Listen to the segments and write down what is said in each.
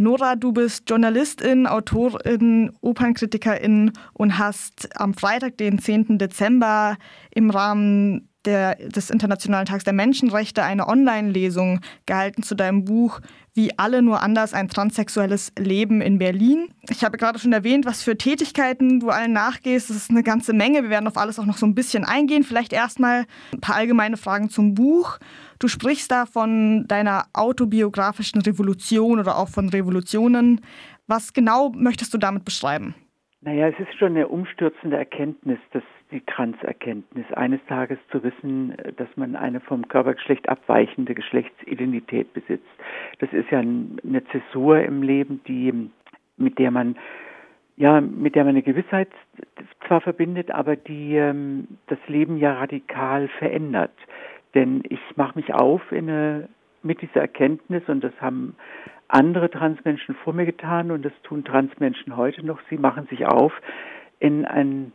Nora, du bist Journalistin, Autorin, Opernkritikerin und hast am Freitag, den 10. Dezember, im Rahmen der, des Internationalen Tags der Menschenrechte eine Online-Lesung gehalten zu deinem Buch Wie alle nur anders ein transsexuelles Leben in Berlin. Ich habe gerade schon erwähnt, was für Tätigkeiten du allen nachgehst. Das ist eine ganze Menge. Wir werden auf alles auch noch so ein bisschen eingehen. Vielleicht erstmal ein paar allgemeine Fragen zum Buch. Du sprichst da von deiner autobiografischen Revolution oder auch von Revolutionen. Was genau möchtest du damit beschreiben? Naja, es ist schon eine umstürzende Erkenntnis, dass die Transerkenntnis, eines Tages zu wissen, dass man eine vom Körpergeschlecht abweichende Geschlechtsidentität besitzt. Das ist ja eine Zäsur im Leben, die, mit der man ja, mit der man eine Gewissheit zwar verbindet, aber die ähm, das Leben ja radikal verändert. Denn ich mache mich auf in eine, mit dieser Erkenntnis und das haben andere Transmenschen vor mir getan und das tun Transmenschen heute noch. Sie machen sich auf in ein,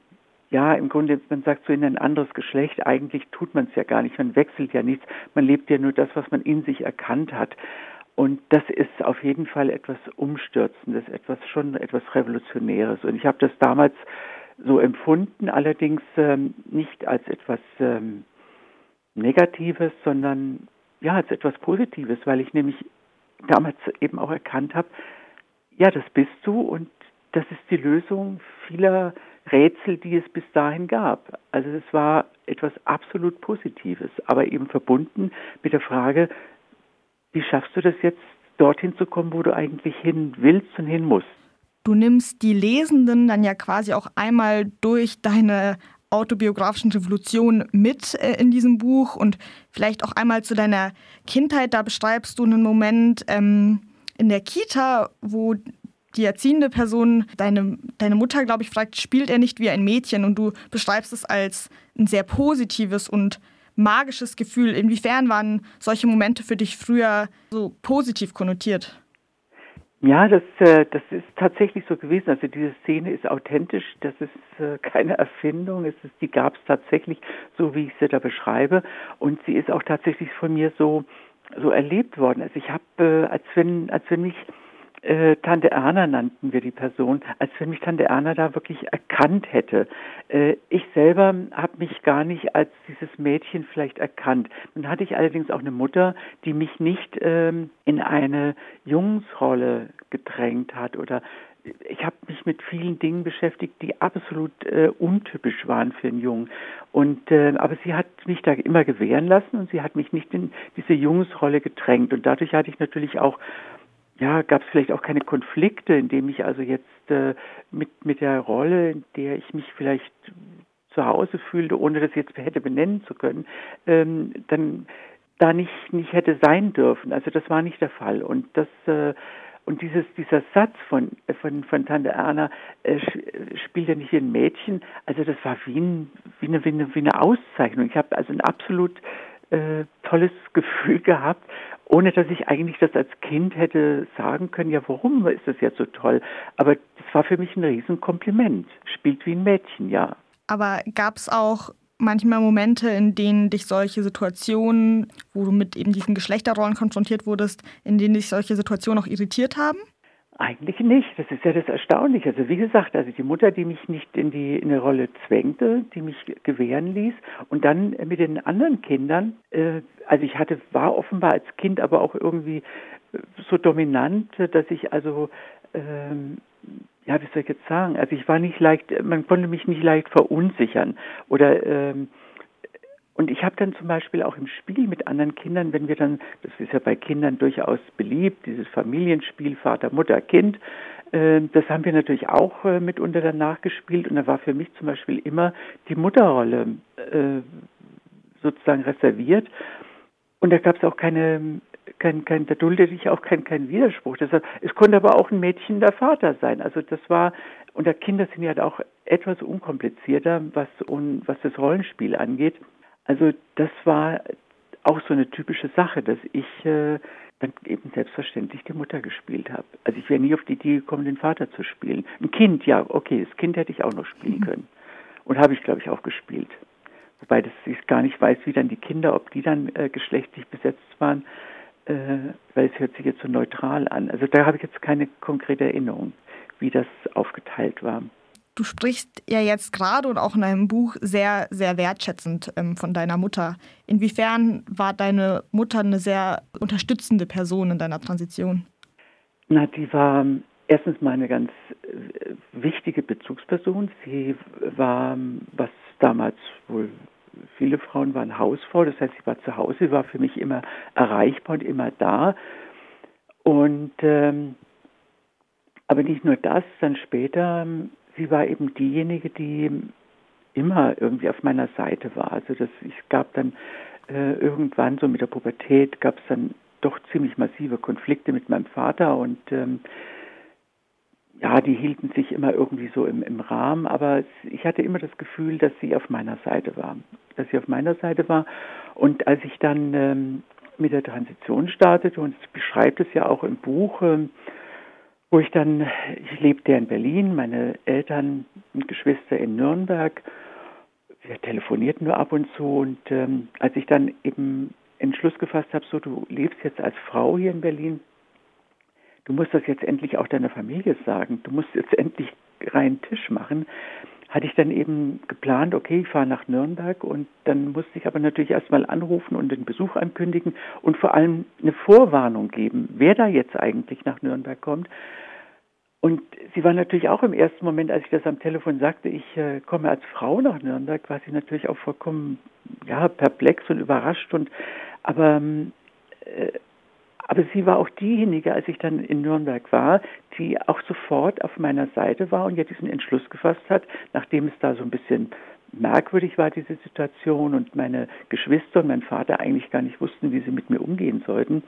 ja, im Grunde, man sagt so in ein anderes Geschlecht. Eigentlich tut man es ja gar nicht. Man wechselt ja nichts. Man lebt ja nur das, was man in sich erkannt hat. Und das ist auf jeden Fall etwas Umstürzendes, etwas schon etwas Revolutionäres. Und ich habe das damals so empfunden, allerdings ähm, nicht als etwas ähm, Negatives, sondern ja, als etwas Positives, weil ich nämlich damals eben auch erkannt habe, ja, das bist du und das ist die Lösung vieler Rätsel, die es bis dahin gab. Also es war etwas absolut Positives, aber eben verbunden mit der Frage, wie schaffst du das jetzt, dorthin zu kommen, wo du eigentlich hin willst und hin musst? Du nimmst die Lesenden dann ja quasi auch einmal durch deine autobiografischen Revolution mit äh, in diesem Buch und vielleicht auch einmal zu deiner Kindheit. Da beschreibst du einen Moment ähm, in der Kita, wo die erziehende Person, deine, deine Mutter, glaube ich, fragt, spielt er nicht wie ein Mädchen? Und du beschreibst es als ein sehr positives und magisches Gefühl. Inwiefern waren solche Momente für dich früher so positiv konnotiert? Ja, das, äh, das ist tatsächlich so gewesen. Also diese Szene ist authentisch, das ist äh, keine Erfindung, es ist, die gab es tatsächlich, so wie ich sie da beschreibe. Und sie ist auch tatsächlich von mir so, so erlebt worden. Also ich habe, äh, als wenn, als wenn mich äh, Tante Erna nannten wir die Person, als wenn mich Tante Erna da wirklich erkannt hätte. Äh, ich selber habe mich gar nicht als dieses Mädchen vielleicht erkannt. Nun hatte ich allerdings auch eine Mutter, die mich nicht ähm, in eine Jungsrolle gedrängt hat oder ich habe mich mit vielen Dingen beschäftigt, die absolut äh, untypisch waren für einen Jungen. Und äh, aber sie hat mich da immer gewähren lassen und sie hat mich nicht in diese Jungsrolle gedrängt. Und dadurch hatte ich natürlich auch ja, gab es vielleicht auch keine Konflikte, in dem ich also jetzt äh, mit, mit der Rolle, in der ich mich vielleicht zu Hause fühlte, ohne das jetzt hätte benennen zu können, ähm, dann da nicht, nicht hätte sein dürfen. Also das war nicht der Fall. Und das äh, und dieses, dieser Satz von, von, von Tante Erna, äh, spielt ja nicht ein Mädchen, also das war wie, ein, wie, eine, wie, eine, wie eine Auszeichnung. Ich habe also ein absolut äh, tolles Gefühl gehabt ohne dass ich eigentlich das als Kind hätte sagen können, ja, warum ist das jetzt so toll? Aber das war für mich ein Riesenkompliment. Spielt wie ein Mädchen, ja. Aber gab es auch manchmal Momente, in denen dich solche Situationen, wo du mit eben diesen Geschlechterrollen konfrontiert wurdest, in denen dich solche Situationen auch irritiert haben? Eigentlich nicht. Das ist ja das Erstaunliche. Also wie gesagt, also die Mutter, die mich nicht in die in eine Rolle zwängte, die mich gewähren ließ, und dann mit den anderen Kindern. Äh, also ich hatte war offenbar als Kind, aber auch irgendwie äh, so dominant, dass ich also ähm, ja, wie soll ich jetzt sagen? Also ich war nicht leicht, man konnte mich nicht leicht verunsichern oder ähm, und ich habe dann zum Beispiel auch im Spiel mit anderen Kindern, wenn wir dann, das ist ja bei Kindern durchaus beliebt, dieses Familienspiel Vater, Mutter, Kind, äh, das haben wir natürlich auch äh, mitunter danach gespielt und da war für mich zum Beispiel immer die Mutterrolle äh, sozusagen reserviert und da gab es auch keine, kein, kein, da duldete ich auch keinen kein Widerspruch. Das, es konnte aber auch ein Mädchen der Vater sein. Also das war, und Kinder sind ja auch etwas unkomplizierter, was, was das Rollenspiel angeht. Also das war auch so eine typische Sache, dass ich äh, dann eben selbstverständlich die Mutter gespielt habe. Also ich wäre nie auf die Idee gekommen, den Vater zu spielen. Ein Kind, ja, okay, das Kind hätte ich auch noch spielen mhm. können. Und habe ich, glaube ich, auch gespielt. Wobei das ich gar nicht weiß, wie dann die Kinder, ob die dann äh, geschlechtlich besetzt waren. äh, weil es hört sich jetzt so neutral an. Also da habe ich jetzt keine konkrete Erinnerung, wie das aufgeteilt war. Du sprichst ja jetzt gerade und auch in deinem Buch sehr, sehr wertschätzend ähm, von deiner Mutter. Inwiefern war deine Mutter eine sehr unterstützende Person in deiner Transition? Na, die war ähm, erstens mal eine ganz äh, wichtige Bezugsperson. Sie war, was damals wohl viele Frauen waren, Hausfrau. Das heißt, sie war zu Hause, war für mich immer erreichbar und immer da. Und ähm, aber nicht nur das, dann später ähm, sie war eben diejenige, die immer irgendwie auf meiner Seite war. Also das, es gab dann äh, irgendwann so mit der Pubertät gab es dann doch ziemlich massive Konflikte mit meinem Vater und ähm, ja, die hielten sich immer irgendwie so im, im Rahmen, aber ich hatte immer das Gefühl, dass sie auf meiner Seite war, dass sie auf meiner Seite war. Und als ich dann ähm, mit der Transition startete, und es beschreibt es ja auch im Buch, ähm, wo ich dann, ich lebte ja in Berlin, meine Eltern und Geschwister in Nürnberg. Wir telefonierten nur ab und zu und ähm, als ich dann eben Entschluss gefasst habe, so du lebst jetzt als Frau hier in Berlin, du musst das jetzt endlich auch deiner Familie sagen, du musst jetzt endlich reinen Tisch machen, hatte ich dann eben geplant, okay, ich fahre nach Nürnberg und dann musste ich aber natürlich erstmal anrufen und den Besuch ankündigen und vor allem eine Vorwarnung geben, wer da jetzt eigentlich nach Nürnberg kommt. Und sie war natürlich auch im ersten Moment, als ich das am Telefon sagte, ich äh, komme als Frau nach Nürnberg, war sie natürlich auch vollkommen ja, perplex und überrascht. Und aber ähm, äh, aber sie war auch diejenige, als ich dann in Nürnberg war, die auch sofort auf meiner Seite war und ja diesen Entschluss gefasst hat, nachdem es da so ein bisschen merkwürdig war, diese Situation und meine Geschwister und mein Vater eigentlich gar nicht wussten, wie sie mit mir umgehen sollten,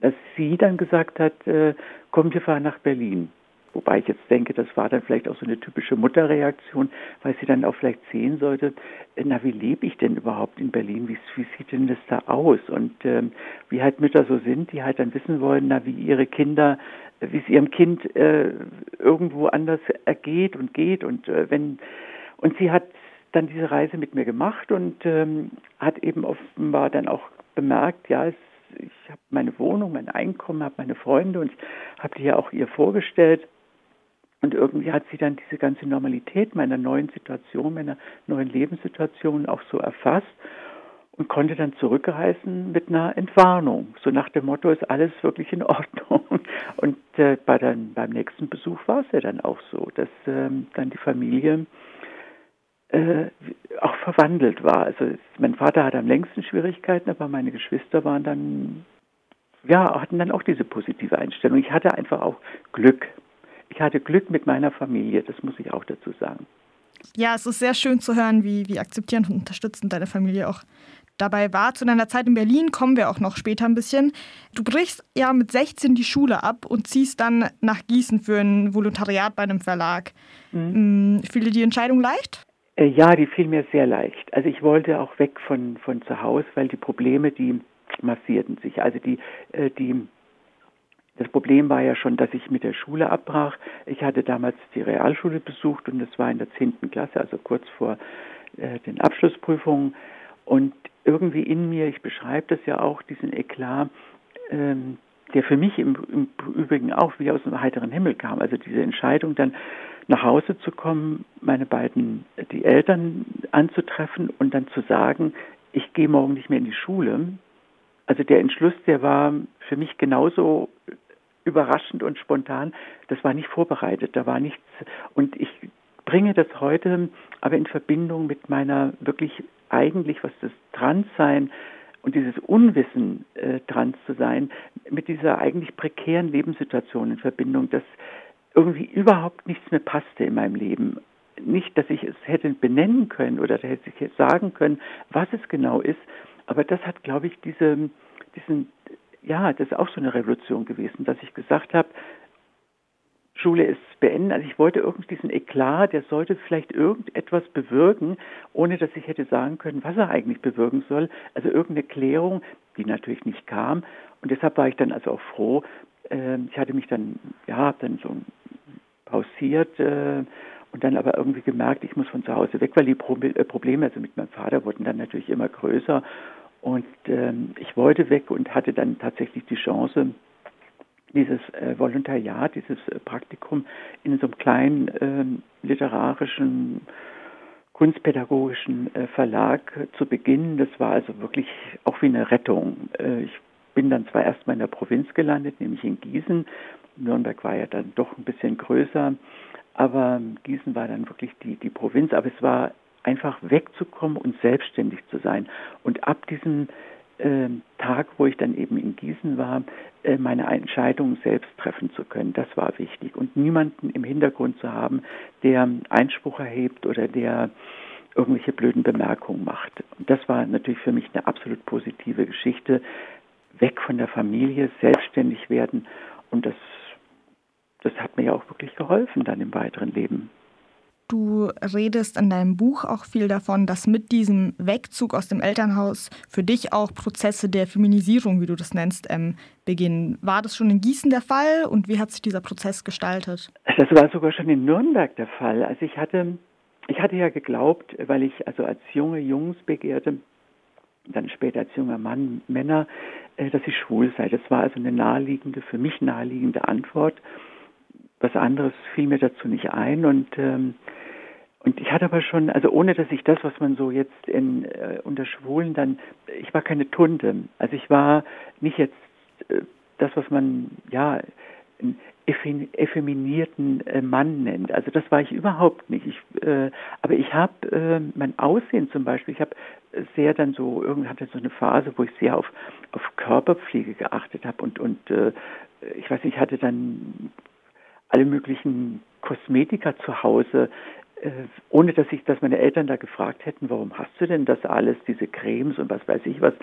dass sie dann gesagt hat, äh, komm, wir fahren nach Berlin. Wobei ich jetzt denke, das war dann vielleicht auch so eine typische Mutterreaktion, weil sie dann auch vielleicht sehen sollte, äh, na, wie lebe ich denn überhaupt in Berlin? Wie, wie sieht denn das da aus? Und ähm, wie halt Mütter so sind, die halt dann wissen wollen, na, wie ihre Kinder, wie es ihrem Kind äh, irgendwo anders ergeht und geht. Und äh, wenn und sie hat dann diese Reise mit mir gemacht und ähm, hat eben offenbar dann auch bemerkt, ja, es, ich habe meine Wohnung, mein Einkommen, habe meine Freunde und habe die ja auch ihr vorgestellt. Und irgendwie hat sie dann diese ganze Normalität meiner neuen Situation, meiner neuen Lebenssituation auch so erfasst und konnte dann zurückreisen mit einer Entwarnung. So nach dem Motto, ist alles wirklich in Ordnung. Und äh, bei dann, beim nächsten Besuch war es ja dann auch so, dass ähm, dann die Familie äh, auch verwandelt war. Also mein Vater hatte am längsten Schwierigkeiten, aber meine Geschwister waren dann, ja, hatten dann auch diese positive Einstellung. Ich hatte einfach auch Glück ich hatte Glück mit meiner Familie, das muss ich auch dazu sagen. Ja, es ist sehr schön zu hören, wie, wie akzeptierend und unterstützend deine Familie auch dabei war. Zu deiner Zeit in Berlin kommen wir auch noch später ein bisschen. Du brichst ja mit 16 die Schule ab und ziehst dann nach Gießen für ein Volontariat bei einem Verlag. Mhm. Mm, fiel dir die Entscheidung leicht? Äh, ja, die fiel mir sehr leicht. Also ich wollte auch weg von, von zu Hause, weil die Probleme, die massierten sich. Also die, äh, die das Problem war ja schon, dass ich mit der Schule abbrach. Ich hatte damals die Realschule besucht und das war in der 10. Klasse, also kurz vor äh, den Abschlussprüfungen. Und irgendwie in mir, ich beschreibe das ja auch, diesen Eklat, ähm, der für mich im, im, Übrigen auch wie aus dem heiteren Himmel kam. Also diese Entscheidung dann nach Hause zu kommen, meine beiden, die Eltern anzutreffen und dann zu sagen, ich gehe morgen nicht mehr in die Schule. Also der Entschluss, der war für mich genauso überraschend und spontan. Das war nicht vorbereitet, da war nichts. Und ich bringe das heute aber in Verbindung mit meiner wirklich eigentlich, was das Transsein und dieses Unwissen äh, trans zu sein, mit dieser eigentlich prekären Lebenssituation in Verbindung, dass irgendwie überhaupt nichts mehr passte in meinem Leben. Nicht, dass ich es hätte benennen können oder hätte ich sagen können, was es genau ist, aber das hat, glaube ich, diese, diesen ja, das ist auch so eine Revolution gewesen, dass ich gesagt habe, Schule ist beenden. Also ich wollte irgendwie diesen Eklat, der sollte vielleicht irgendetwas bewirken, ohne dass ich hätte sagen können, was er eigentlich bewirken soll. Also irgendeine Klärung, die natürlich nicht kam. Und deshalb war ich dann also auch froh. Ähm, ich hatte mich dann, ja, dann so pausiert äh, und dann aber irgendwie gemerkt, ich muss von zu Hause weg, weil die äh, Probleme also mit meinem Vater wurden dann natürlich immer größer. Und ähm, ich wollte weg und hatte dann tatsächlich die Chance, dieses äh, Volontariat, dieses äh, Praktikum in so einem kleinen äh, literarischen, kunstpädagogischen äh, Verlag zu beginnen. Das war also wirklich auch wie eine Rettung. Äh, ich bin dann zwar erstmal in der Provinz gelandet, nämlich in Gießen. Nürnberg war ja dann doch ein bisschen größer, aber Gießen war dann wirklich die, die Provinz. Aber es war einfach wegzukommen und selbstständig zu sein. Und ab diesem äh, Tag, wo ich dann eben in Gießen war, äh, meine Entscheidungen selbst treffen zu können. Das war wichtig. Und niemanden im Hintergrund zu haben, der Einspruch erhebt oder der irgendwelche blöden Bemerkungen macht. Und das war natürlich für mich eine absolut positive Geschichte. Weg von der Familie, selbstständig werden. Und das, das hat mir ja auch wirklich geholfen dann im weiteren Leben. Du redest in deinem Buch auch viel davon, dass mit diesem Wegzug aus dem Elternhaus für dich auch Prozesse der Feminisierung, wie du das nennst, ähm, beginnen. War das schon in Gießen der Fall und wie hat sich dieser Prozess gestaltet? Das war sogar schon in Nürnberg der Fall. Also ich hatte, ich hatte ja geglaubt, weil ich also als junge Jungs begehrte, dann später als junger Mann Männer, äh, dass ich schwul sei. Das war also eine naheliegende, für mich naheliegende Antwort. Was anderes fiel mir dazu nicht ein und ähm, und ich hatte aber schon, also ohne dass ich das, was man so jetzt in, äh, unter Schwulen dann, ich war keine Tunde. Also ich war nicht jetzt äh, das, was man, ja, einen effeminierten äh, Mann nennt. Also das war ich überhaupt nicht. Ich, äh, aber ich habe äh, mein Aussehen zum Beispiel, ich habe sehr dann so, irgendwann hatte so eine Phase, wo ich sehr auf, auf Körperpflege geachtet habe und, und äh, ich weiß nicht, ich hatte dann alle möglichen Kosmetika zu Hause, ohne dass ich, dass meine Eltern da gefragt hätten, warum hast du denn das alles, diese Cremes und was weiß ich was.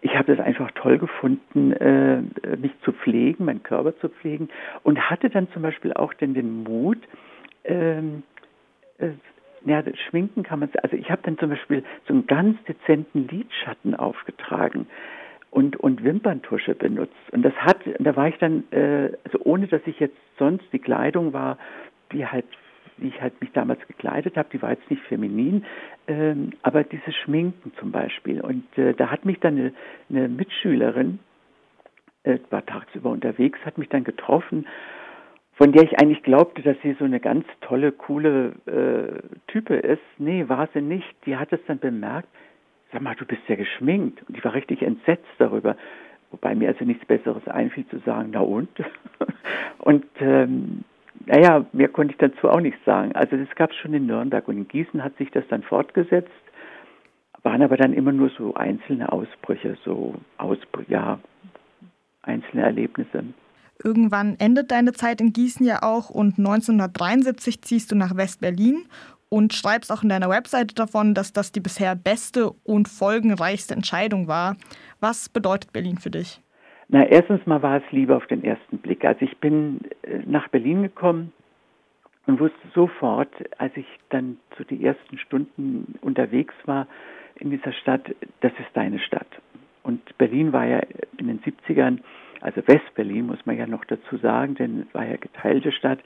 Ich habe das einfach toll gefunden, äh, mich zu pflegen, meinen Körper zu pflegen und hatte dann zum Beispiel auch denn den Mut, ähm, äh, ja, schminken kann man, also ich habe dann zum Beispiel so einen ganz dezenten Lidschatten aufgetragen und, und Wimperntusche benutzt. Und das hat, da war ich dann, äh, also ohne dass ich jetzt sonst die Kleidung war, die halt wie ich halt mich damals gekleidet habe, die war jetzt nicht feminin, ähm, aber dieses Schminken zum Beispiel. Und äh, da hat mich dann eine, eine Mitschülerin, äh, war tagsüber unterwegs, hat mich dann getroffen, von der ich eigentlich glaubte, dass sie so eine ganz tolle, coole äh, Type ist. Nee, war sie nicht. Die hat es dann bemerkt, sag mal, du bist ja geschminkt. Und ich war richtig entsetzt darüber. Wobei mir also nichts Besseres einfiel zu sagen, na und? und ähm, naja, mehr konnte ich dazu auch nichts sagen. Also das gab es schon in Nürnberg und in Gießen hat sich das dann fortgesetzt, waren aber dann immer nur so einzelne Ausbrüche, so Ausbrüche, ja, einzelne Erlebnisse. Irgendwann endet deine Zeit in Gießen ja auch und 1973 ziehst du nach West-Berlin und schreibst auch in deiner Webseite davon, dass das die bisher beste und folgenreichste Entscheidung war. Was bedeutet Berlin für dich? Na, erstens mal war es Liebe auf den ersten Blick. Also ich bin äh, nach Berlin gekommen und wusste sofort, als ich dann zu den ersten Stunden unterwegs war in dieser Stadt, das ist deine Stadt. Und Berlin war ja in den 70ern, also West-Berlin muss man ja noch dazu sagen, denn es war ja geteilte Stadt,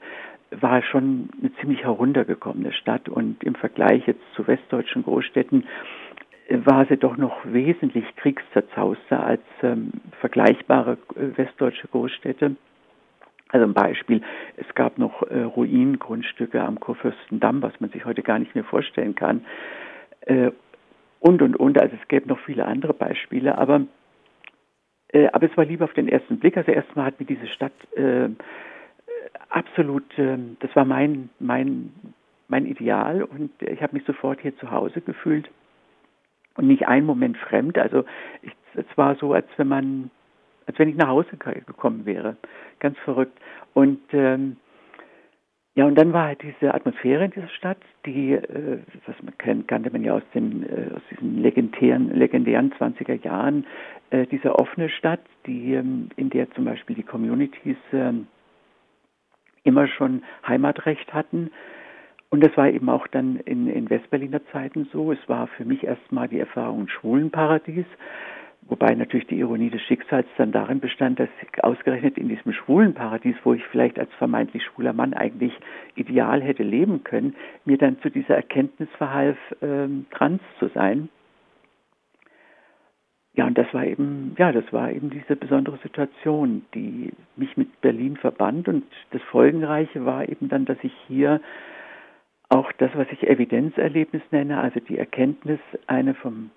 war schon eine ziemlich heruntergekommene Stadt und im Vergleich jetzt zu westdeutschen Großstädten war sie doch noch wesentlich kriegszerzauzter als ähm, vergleichbare äh, westdeutsche Großstädte. Also ein Beispiel, es gab noch äh, Ruinengrundstücke am Kurfürstendamm, was man sich heute gar nicht mehr vorstellen kann. Äh, und, und, und, also es gäbe noch viele andere Beispiele, aber, äh, aber es war lieber auf den ersten Blick. Also erstmal hat mir diese Stadt äh, absolut, ähm, das war mein, mein, mein Ideal und ich habe mich sofort hier zu Hause gefühlt und nicht einen Moment fremd. Also ich, es war so, als wenn man, als wenn ich nach Hause gekommen wäre. Ganz verrückt. Und ähm, ja, und dann war halt diese Atmosphäre in dieser Stadt, die, äh, was man kennt, kannte man ja aus den äh, aus diesen legendären, legendären 20er Jahren, äh, diese offene Stadt, die ähm, in der zum Beispiel die Communities äh, immer schon Heimatrecht hatten und das war eben auch dann in, in Westberliner Zeiten so. Es war für mich erstmal die Erfahrung Schwulenparadies, wobei natürlich die Ironie des Schicksals dann darin bestand, dass ausgerechnet in diesem Schwulenparadies, wo ich vielleicht als vermeintlich schwuler Mann eigentlich ideal hätte leben können, mir dann zu dieser Erkenntnis verhalf, ähm, trans zu sein. ja, und das war eben, ja, das war eben diese besondere Situation, die mich mit Berlin verband. Und das Folgenreiche war eben dann, dass ich hier auch das, was ich Evidenzerlebnis nenne, also die Erkenntnis, eine vom,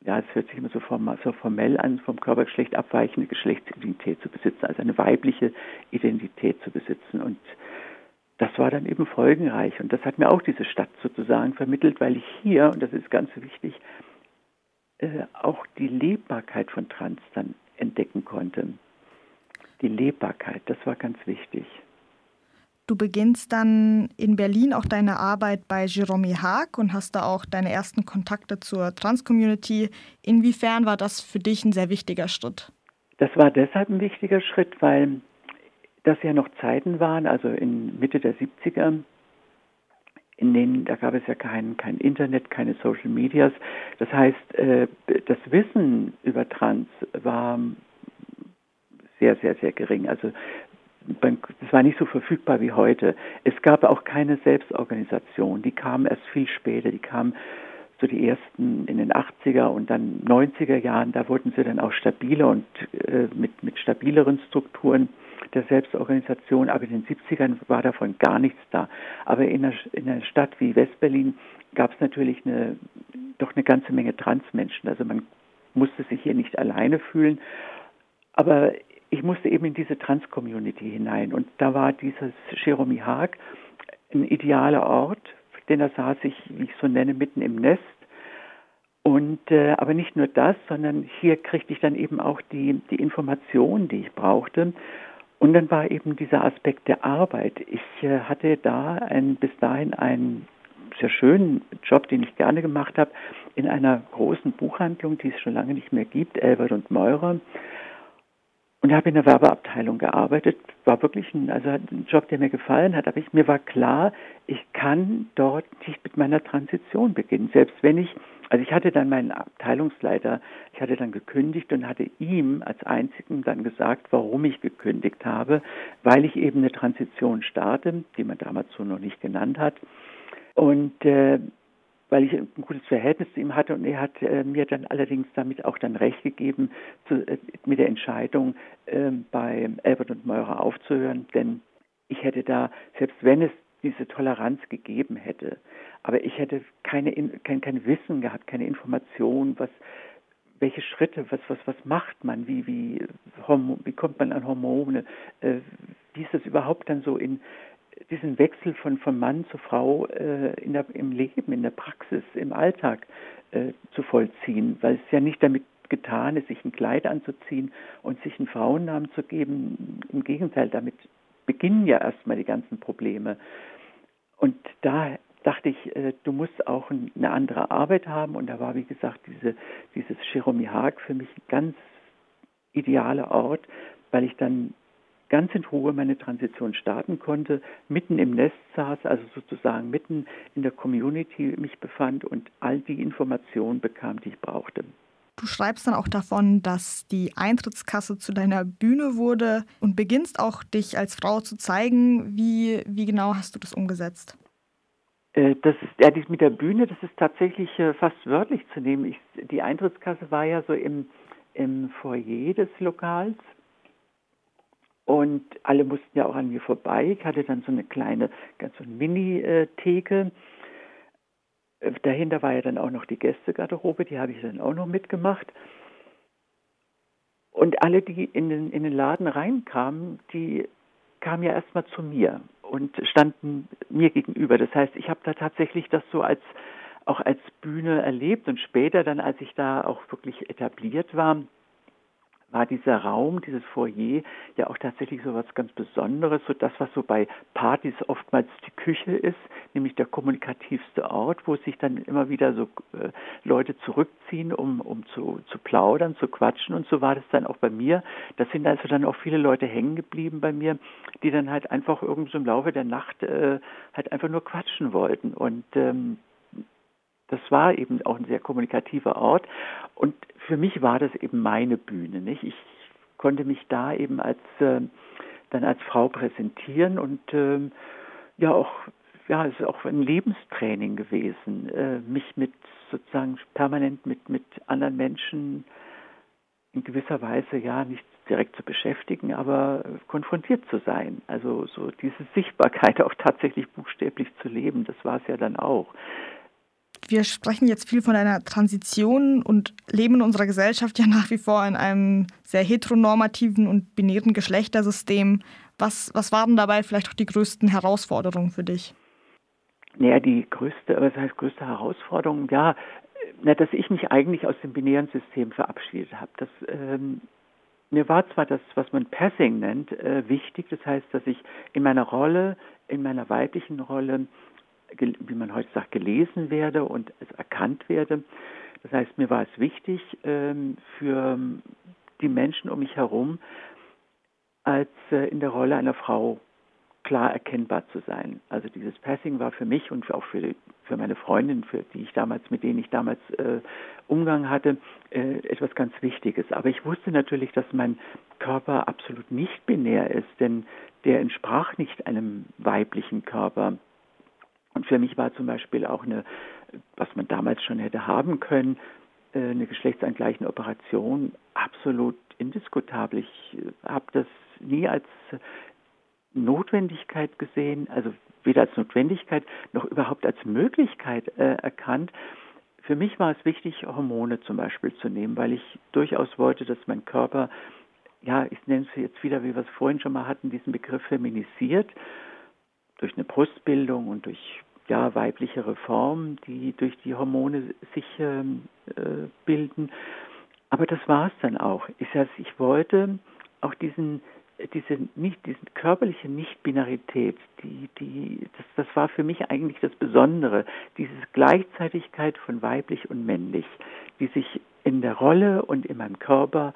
ja, es hört sich immer so, formell an, vom Körpergeschlecht abweichende Geschlechtsidentität zu besitzen, also eine weibliche Identität zu besitzen. Und das war dann eben folgenreich. Und das hat mir auch diese Stadt sozusagen vermittelt, weil ich hier, und das ist ganz wichtig, äh, auch die Lebbarkeit von Trans dann entdecken konnte. Die Lebbarkeit, das war ganz wichtig. Du beginnst dann in Berlin auch deine Arbeit bei Jerome Haag und hast da auch deine ersten Kontakte zur Trans-Community. Inwiefern war das für dich ein sehr wichtiger Schritt? Das war deshalb ein wichtiger Schritt, weil das ja noch Zeiten waren, also in Mitte der 70er, in denen, da gab es ja kein, kein Internet, keine Social Medias. Das heißt, äh, das Wissen über Trans war sehr, sehr, sehr gering. Also das war nicht so verfügbar wie heute. Es gab auch keine Selbstorganisation. Die kamen erst viel später. Die kamen so die ersten in den 80er und dann 90er Jahren. Da wurden sie dann auch stabiler und äh, mit, mit stabileren Strukturen der Selbstorganisation, aber in den 70ern war davon gar nichts da. Aber in einer, in einer Stadt wie Westberlin gab es natürlich eine, doch eine ganze Menge Transmenschen. Also man musste sich hier nicht alleine fühlen. Aber ich musste eben in diese Trans-Community hinein. Und da war dieses Jeremy Haag ein idealer Ort, denn da saß ich, wie ich so nenne, mitten im Nest. Und äh, aber nicht nur das, sondern hier kriegte ich dann eben auch die, die Informationen, die ich brauchte. Und dann war eben dieser Aspekt der Arbeit. Ich äh, hatte da ein, bis dahin einen sehr schönen Job, den ich gerne gemacht habe, in einer großen Buchhandlung, die es schon lange nicht mehr gibt, Elbert und Meurer. Und habe in der Werbeabteilung gearbeitet. War wirklich ein, also ein Job, der mir gefallen hat. Aber ich, mir war klar, ich kann dort nicht mit meiner Transition beginnen. Selbst wenn ich also ich hatte dann meinen Abteilungsleiter, ich hatte dann gekündigt und hatte ihm als einzigen dann gesagt, warum ich gekündigt habe, weil ich eben eine Transition starte, die man damals so noch nicht genannt hat. Und äh, weil ich ein gutes Verhältnis zu ihm hatte und er hat äh, mir dann allerdings damit auch dann recht gegeben zu, äh, mit der Entscheidung äh, bei Albert und Meurer aufzuhören, denn ich hätte da, selbst wenn es diese Toleranz gegeben hätte, aber ich hätte keine, kein, kein Wissen gehabt, keine Information, was, welche Schritte, was, was, was macht man, wie, wie, wie kommt man an Hormone, äh, wie ist das überhaupt dann so in diesen Wechsel von, von Mann zu Frau äh, in der, im Leben, in der Praxis, im Alltag äh, zu vollziehen, weil es ja nicht damit getan ist, sich ein Kleid anzuziehen und sich einen Frauennamen zu geben. Im Gegenteil, damit beginnen ja erstmal die ganzen Probleme. Und da dachte ich, äh, du musst auch eine andere Arbeit haben. Und da war, wie gesagt, diese, dieses Jeremy Haag für mich ein ganz idealer Ort, weil ich dann ganz in Ruhe meine Transition starten konnte, mitten im Nest saß, also sozusagen mitten in der Community mich befand und all die Informationen bekam, die ich brauchte. Du schreibst dann auch davon, dass die Eintrittskasse zu deiner Bühne wurde und beginnst auch dich als Frau zu zeigen. Wie, wie genau hast du das umgesetzt? Äh, das ist, ja, mit der Bühne, das ist tatsächlich äh, fast wörtlich zu nehmen. Ich, die Eintrittskasse war ja so im, im Foyer des Lokals und alle mussten ja auch an mir vorbei. Ich hatte dann so eine kleine, ganz so eine Mini-Theke. Äh, dahinter war ja dann auch noch die Gästegarderobe, die habe ich dann auch noch mitgemacht. Und alle, die in den, in den Laden reinkamen, die kamen ja erstmal zu mir und standen mir gegenüber. Das heißt, ich habe da tatsächlich das so als auch als Bühne erlebt und später dann, als ich da auch wirklich etabliert war, war dieser Raum, dieses Foyer ja auch tatsächlich so was ganz Besonderes, so das, was so bei Partys oftmals die Küche ist, nämlich der kommunikativste Ort, wo sich dann immer wieder so äh, Leute zurückziehen, um, um zu, zu plaudern, zu quatschen und so war das dann auch bei mir. Da sind also dann auch viele Leute hängen geblieben bei mir, die dann halt einfach irgend so im Laufe der Nacht äh, halt einfach nur quatschen wollten und ähm, das war eben auch ein sehr kommunikativer Ort. Und für mich war das eben meine Bühne. Nicht? Ich konnte mich da eben als äh, dann als Frau präsentieren und äh, ja auch ja, es ist auch ein Lebenstraining gewesen, äh, mich mit sozusagen permanent mit, mit anderen Menschen in gewisser Weise ja nicht direkt zu beschäftigen, aber konfrontiert zu sein. Also so diese Sichtbarkeit auch tatsächlich buchstäblich zu leben, das war es ja dann auch. Wir sprechen jetzt viel von einer Transition und leben in unserer Gesellschaft ja nach wie vor in einem sehr heteronormativen und binären Geschlechtersystem. Was, was waren dabei vielleicht auch die größten Herausforderungen für dich? Naja, die größte, was heißt größte Herausforderung? Ja, na, dass ich mich eigentlich aus dem binären System verabschiedet habe. Das, ähm, mir war zwar das, was man Passing nennt, äh, wichtig. Das heißt, dass ich in meiner Rolle, in meiner weiblichen Rolle, wie man heute sagt, gelesen werde und es erkannt werde. Das heißt, mir war es wichtig, ähm, für die Menschen um mich herum als äh, in der Rolle einer Frau klar erkennbar zu sein. Also dieses Passing war für mich und auch für, für meine Freundin, für die ich damals, mit denen ich damals äh, Umgang hatte, äh, etwas ganz Wichtiges. Aber ich wusste natürlich, dass mein Körper absolut nicht binär ist, denn der entsprach nicht einem weiblichen Körper. Und für mich war zum Beispiel auch eine, was man damals schon hätte haben können, äh, eine geschlechtsangleichende Operation absolut indiskutabel. Ich äh, habe das nie als Notwendigkeit gesehen, also weder als Notwendigkeit noch überhaupt als Möglichkeit äh, erkannt. Für mich war es wichtig, Hormone zum Beispiel zu nehmen, weil ich durchaus wollte, dass mein Körper, ja, ich nenne es jetzt wieder, wie wir es vorhin schon mal hatten, diesen Begriff feminisiert, durch eine Brustbildung und durch ja, weiblichere Formen, die durch die Hormone sich ähm, äh, bilden. Aber das war es dann auch. Ich, also ich wollte auch diesen diese nicht, diese körperliche Nichtbinarität, die, die, das, das war für mich eigentlich das Besondere, diese Gleichzeitigkeit von weiblich und männlich, die sich in der Rolle und in meinem Körper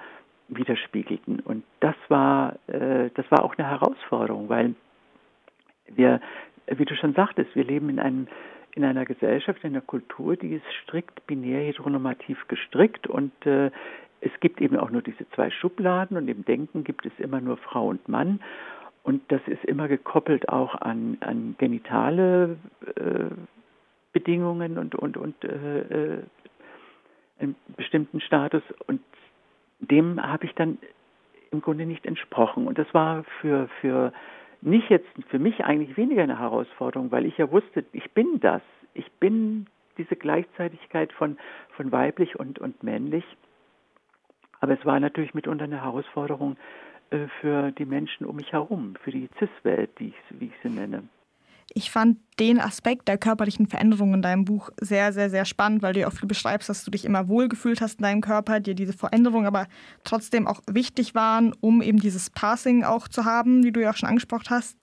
widerspiegelten. Und das war, äh, das war auch eine Herausforderung, weil wir, wie du schon sagtest, wir leben in einem in einer Gesellschaft, in einer Kultur, die ist strikt binär heteronormativ gestrickt und äh, es gibt eben auch nur diese zwei Schubladen und im Denken gibt es immer nur Frau und Mann. Und das ist immer gekoppelt auch an, an genitale äh, Bedingungen und, und, und äh, äh einen bestimmten Status. Und dem habe ich dann im Grunde nicht entsprochen. Und das war für, für nicht jetzt für mich eigentlich weniger eine Herausforderung, weil ich ja wusste, ich bin das. Ich bin diese Gleichzeitigkeit von, von weiblich und, und männlich. Aber es war natürlich mitunter eine Herausforderung äh, für die Menschen um mich herum, für die CIS-Welt, wie ich sie nenne. Ich fand den Aspekt der körperlichen Veränderung in deinem Buch sehr, sehr, sehr spannend, weil du ja auch viel beschreibst, dass du dich immer wohlgefühlt hast in deinem Körper, dir diese Veränderungen aber trotzdem auch wichtig waren, um eben dieses Passing auch zu haben, wie du ja auch schon angesprochen hast.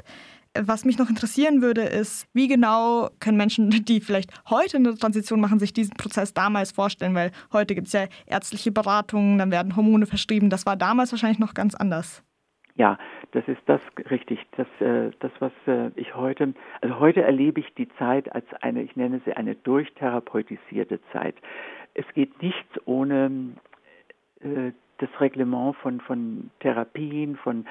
Was mich noch interessieren würde, ist, wie genau können Menschen, die vielleicht heute eine Transition machen, sich diesen Prozess damals vorstellen? Weil heute gibt es ja ärztliche Beratungen, dann werden Hormone verschrieben. Das war damals wahrscheinlich noch ganz anders. Ja, das ist das richtig. Das, äh, das was äh, ich heute, also heute erlebe ich die Zeit als eine, ich nenne sie eine durchtherapeutisierte Zeit. Es geht nichts ohne äh, das Reglement von, von Therapien, von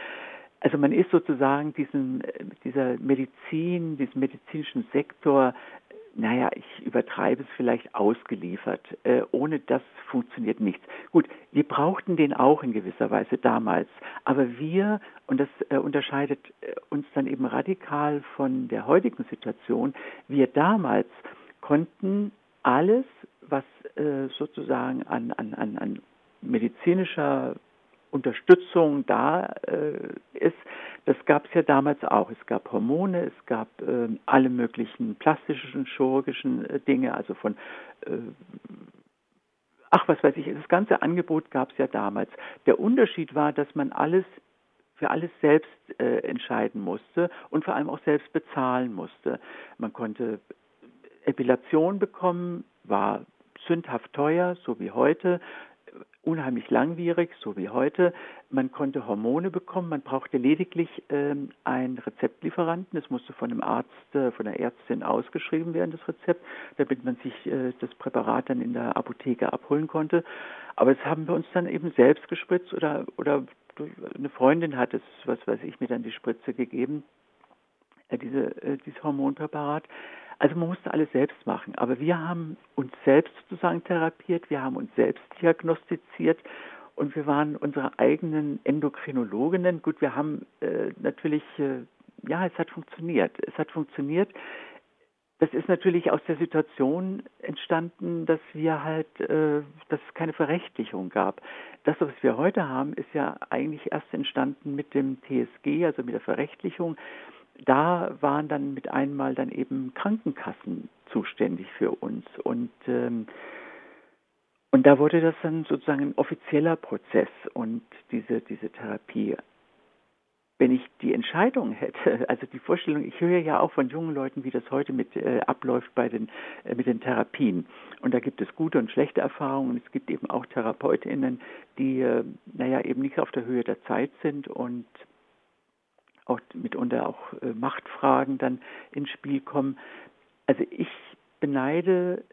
also man ist sozusagen diesem, dieser Medizin, diesem medizinischen Sektor, naja, ich übertreibe es vielleicht ausgeliefert. Äh, ohne das funktioniert nichts. Gut, wir brauchten den auch in gewisser Weise damals. Aber wir, und das äh, unterscheidet äh, uns dann eben radikal von der heutigen Situation, wir damals konnten alles, was äh, sozusagen an, an, an, an medizinischer Unterstützung da äh, ist, das gab es ja damals auch. Es gab Hormone, es gab äh, alle möglichen plastischen, chirurgischen äh, Dinge, also von, äh, ach was weiß ich, das ganze Angebot gab es ja damals. Der Unterschied war, dass man alles für alles selbst äh, entscheiden musste und vor allem auch selbst bezahlen musste. Man konnte Epilation bekommen, war sündhaft teuer, so wie heute unheimlich langwierig, so wie heute. Man konnte Hormone bekommen, man brauchte lediglich ähm, einen Rezeptlieferanten. Es musste von einem Arzt, äh, von der Ärztin ausgeschrieben werden, das Rezept, damit man sich äh, das Präparat dann in der Apotheke abholen konnte. Aber das haben wir uns dann eben selbst gespritzt oder, oder eine Freundin hat es, was weiß ich, mir dann die Spritze gegeben. äh, diese, äh, dieses Hormonpräparat. Also man musste alles selbst machen. Aber wir haben uns selbst sozusagen therapiert, wir haben uns selbst diagnostiziert und wir waren unsere eigenen Endokrinologinnen. Gut, wir haben äh, natürlich, äh, ja, es hat funktioniert. Es hat funktioniert. Das ist natürlich aus der Situation entstanden, dass wir halt, äh, dass es keine Verrechtlichung gab. Das, was wir heute haben, ist ja eigentlich erst entstanden mit dem TSG, also mit der Verrechtlichung. Da waren dann mit einmal dann eben Krankenkassen zuständig für uns und ähm, und da wurde das dann sozusagen ein offizieller Prozess und diese, diese Therapie. Wenn ich die Entscheidung hätte, also die Vorstellung, ich höre ja auch von jungen Leuten, wie das heute mit äh, abläuft bei den äh, mit den Therapien. Und da gibt es gute und schlechte Erfahrungen. Es gibt eben auch TherapeutInnen, die äh, naja eben nicht auf der Höhe der Zeit sind und auch mitunter auch äh, Machtfragen dann ins Spiel kommen. Also ich beneide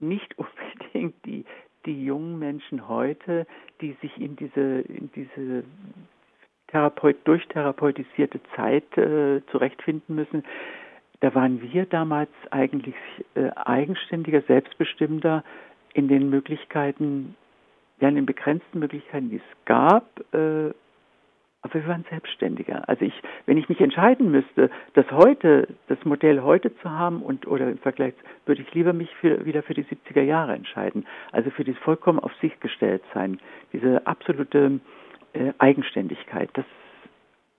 nicht unbedingt die, die jungen Menschen heute, die sich in diese, in diese Therapeut, durchtherapeutisierte Zeit äh, zurechtfinden müssen. Da waren wir damals eigentlich äh, eigenständiger, selbstbestimmter in den Möglichkeiten, ja, in den begrenzten Möglichkeiten, die es gab, äh, aber wir waren selbstständiger. Also ich, wenn ich mich entscheiden müsste, das heute, das Modell heute zu haben und oder im Vergleich, würde ich lieber mich für, wieder für die 70er Jahre entscheiden. Also für dieses vollkommen auf sich gestellt sein, diese absolute äh, Eigenständigkeit, das,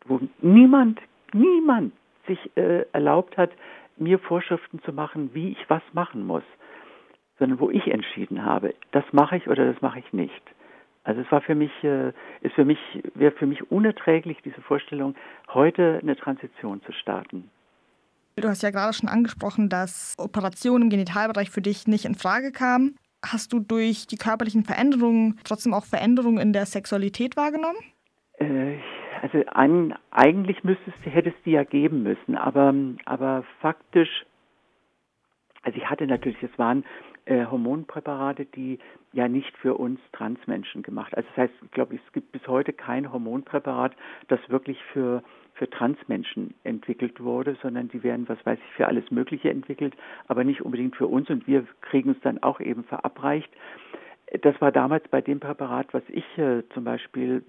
wo niemand, niemand sich äh, erlaubt hat, mir Vorschriften zu machen, wie ich was machen muss, sondern wo ich entschieden habe, das mache ich oder das mache ich nicht. Also es war für mich, äh, ist für mich, wäre für mich unerträglich, diese Vorstellung, heute eine Transition zu starten. Du hast ja gerade schon angesprochen, dass Operationen im Genitalbereich für dich nicht in Frage kamen. Hast du durch die körperlichen Veränderungen trotzdem auch Veränderungen in der Sexualität wahrgenommen? Äh, also ein, eigentlich müsstest, hätte es die ja geben müssen, aber, aber faktisch, also ich hatte natürlich, es waren äh, Hormonpräparate, die ja nicht für uns Transmenschen gemacht. Also das heißt, ich glaube, es gibt bis heute kein Hormonpräparat, das wirklich für für Transmenschen entwickelt wurde, sondern die werden, was weiß ich, für alles Mögliche entwickelt, aber nicht unbedingt für uns und wir kriegen es dann auch eben verabreicht. Das war damals bei dem Präparat, was ich äh, zum Beispiel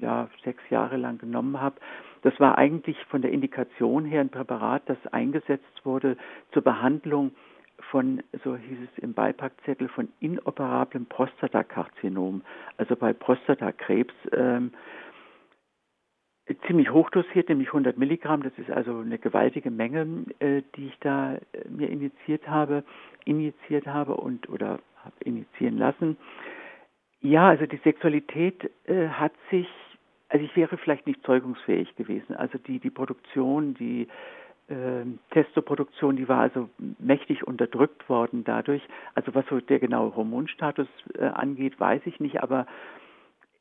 ja, sechs Jahre lang genommen habe. Das war eigentlich von der Indikation her ein Präparat, das eingesetzt wurde zur Behandlung von, so hieß es im Beipackzettel, von inoperablem Prostatakarzinom, also bei Prostatakrebs. Ähm, ziemlich hochdosiert, nämlich 100 Milligramm. Das ist also eine gewaltige Menge, äh, die ich da äh, mir injiziert habe, injiziert habe und oder habe injizieren lassen. Ja, also die Sexualität äh, hat sich, also ich wäre vielleicht nicht zeugungsfähig gewesen. Also die die Produktion, die Testoproduktion, die war also mächtig unterdrückt worden dadurch. Also was so der genaue Hormonstatus äh, angeht, weiß ich nicht, aber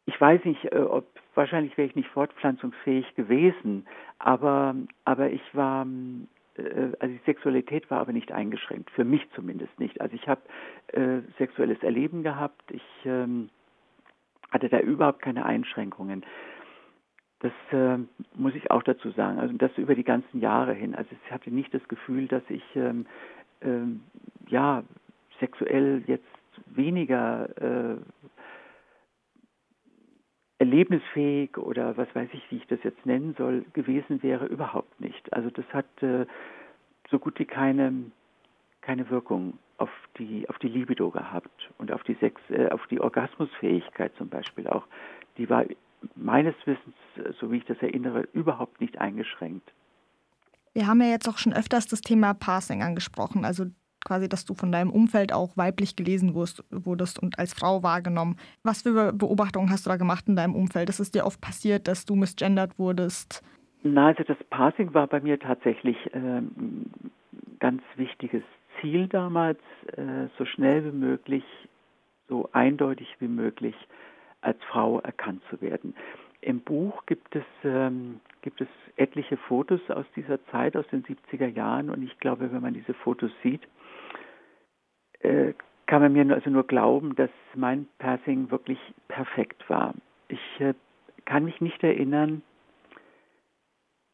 ich weiß nicht, äh, ob wahrscheinlich wäre ich nicht fortpflanzungsfähig gewesen, aber aber ich war äh, also die Sexualität war aber nicht eingeschränkt, für mich zumindest nicht. Also ich habe äh, sexuelles Erleben gehabt, ich ähm, hatte da überhaupt keine Einschränkungen. Das äh, muss ich auch dazu sagen. Also das über die ganzen Jahre hin. Also ich hatte nicht das Gefühl, dass ich ähm, ähm, ja sexuell jetzt weniger äh, erlebnisfähig oder was weiß ich, wie ich das jetzt nennen soll, gewesen wäre, überhaupt nicht. Also das hat äh, so gut wie keine, keine Wirkung auf die, auf die Libido gehabt und auf die Sex, äh, auf die Orgasmusfähigkeit zum Beispiel auch. Die war meines Wissens, so wie ich das erinnere, überhaupt nicht eingeschränkt. Wir haben ja jetzt auch schon öfters das Thema Passing angesprochen, also quasi, dass du von deinem Umfeld auch weiblich gelesen wurdest und als Frau wahrgenommen. Was für Beobachtungen hast du da gemacht in deinem Umfeld? Ist es dir oft passiert, dass du misgendert wurdest? Na, also das Passing war bei mir tatsächlich ein ähm, ganz wichtiges Ziel damals, äh, so schnell wie möglich, so eindeutig wie möglich als Frau erkannt zu werden. Im Buch gibt es, ähm, gibt es etliche Fotos aus dieser Zeit, aus den 70er Jahren. Und ich glaube, wenn man diese Fotos sieht, äh, kann man mir also nur glauben, dass mein Passing wirklich perfekt war. Ich äh, kann mich nicht erinnern,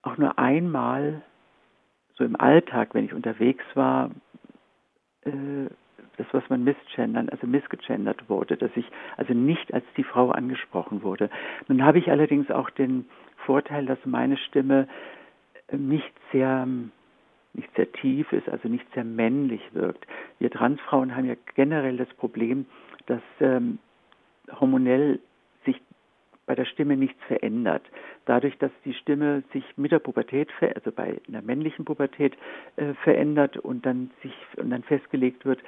auch nur einmal so im Alltag, wenn ich unterwegs war, äh, das, was man missgendern, also missgegendert wurde, dass ich also nicht als die Frau angesprochen wurde. Nun habe ich allerdings auch den Vorteil, dass meine Stimme nicht sehr nicht sehr tief ist, also nicht sehr männlich wirkt. Wir Transfrauen haben ja generell das Problem, dass ähm, hormonell sich bei der Stimme nichts verändert. Dadurch, dass die Stimme sich mit der Pubertät, also bei einer männlichen Pubertät äh, verändert und dann sich und dann festgelegt wird,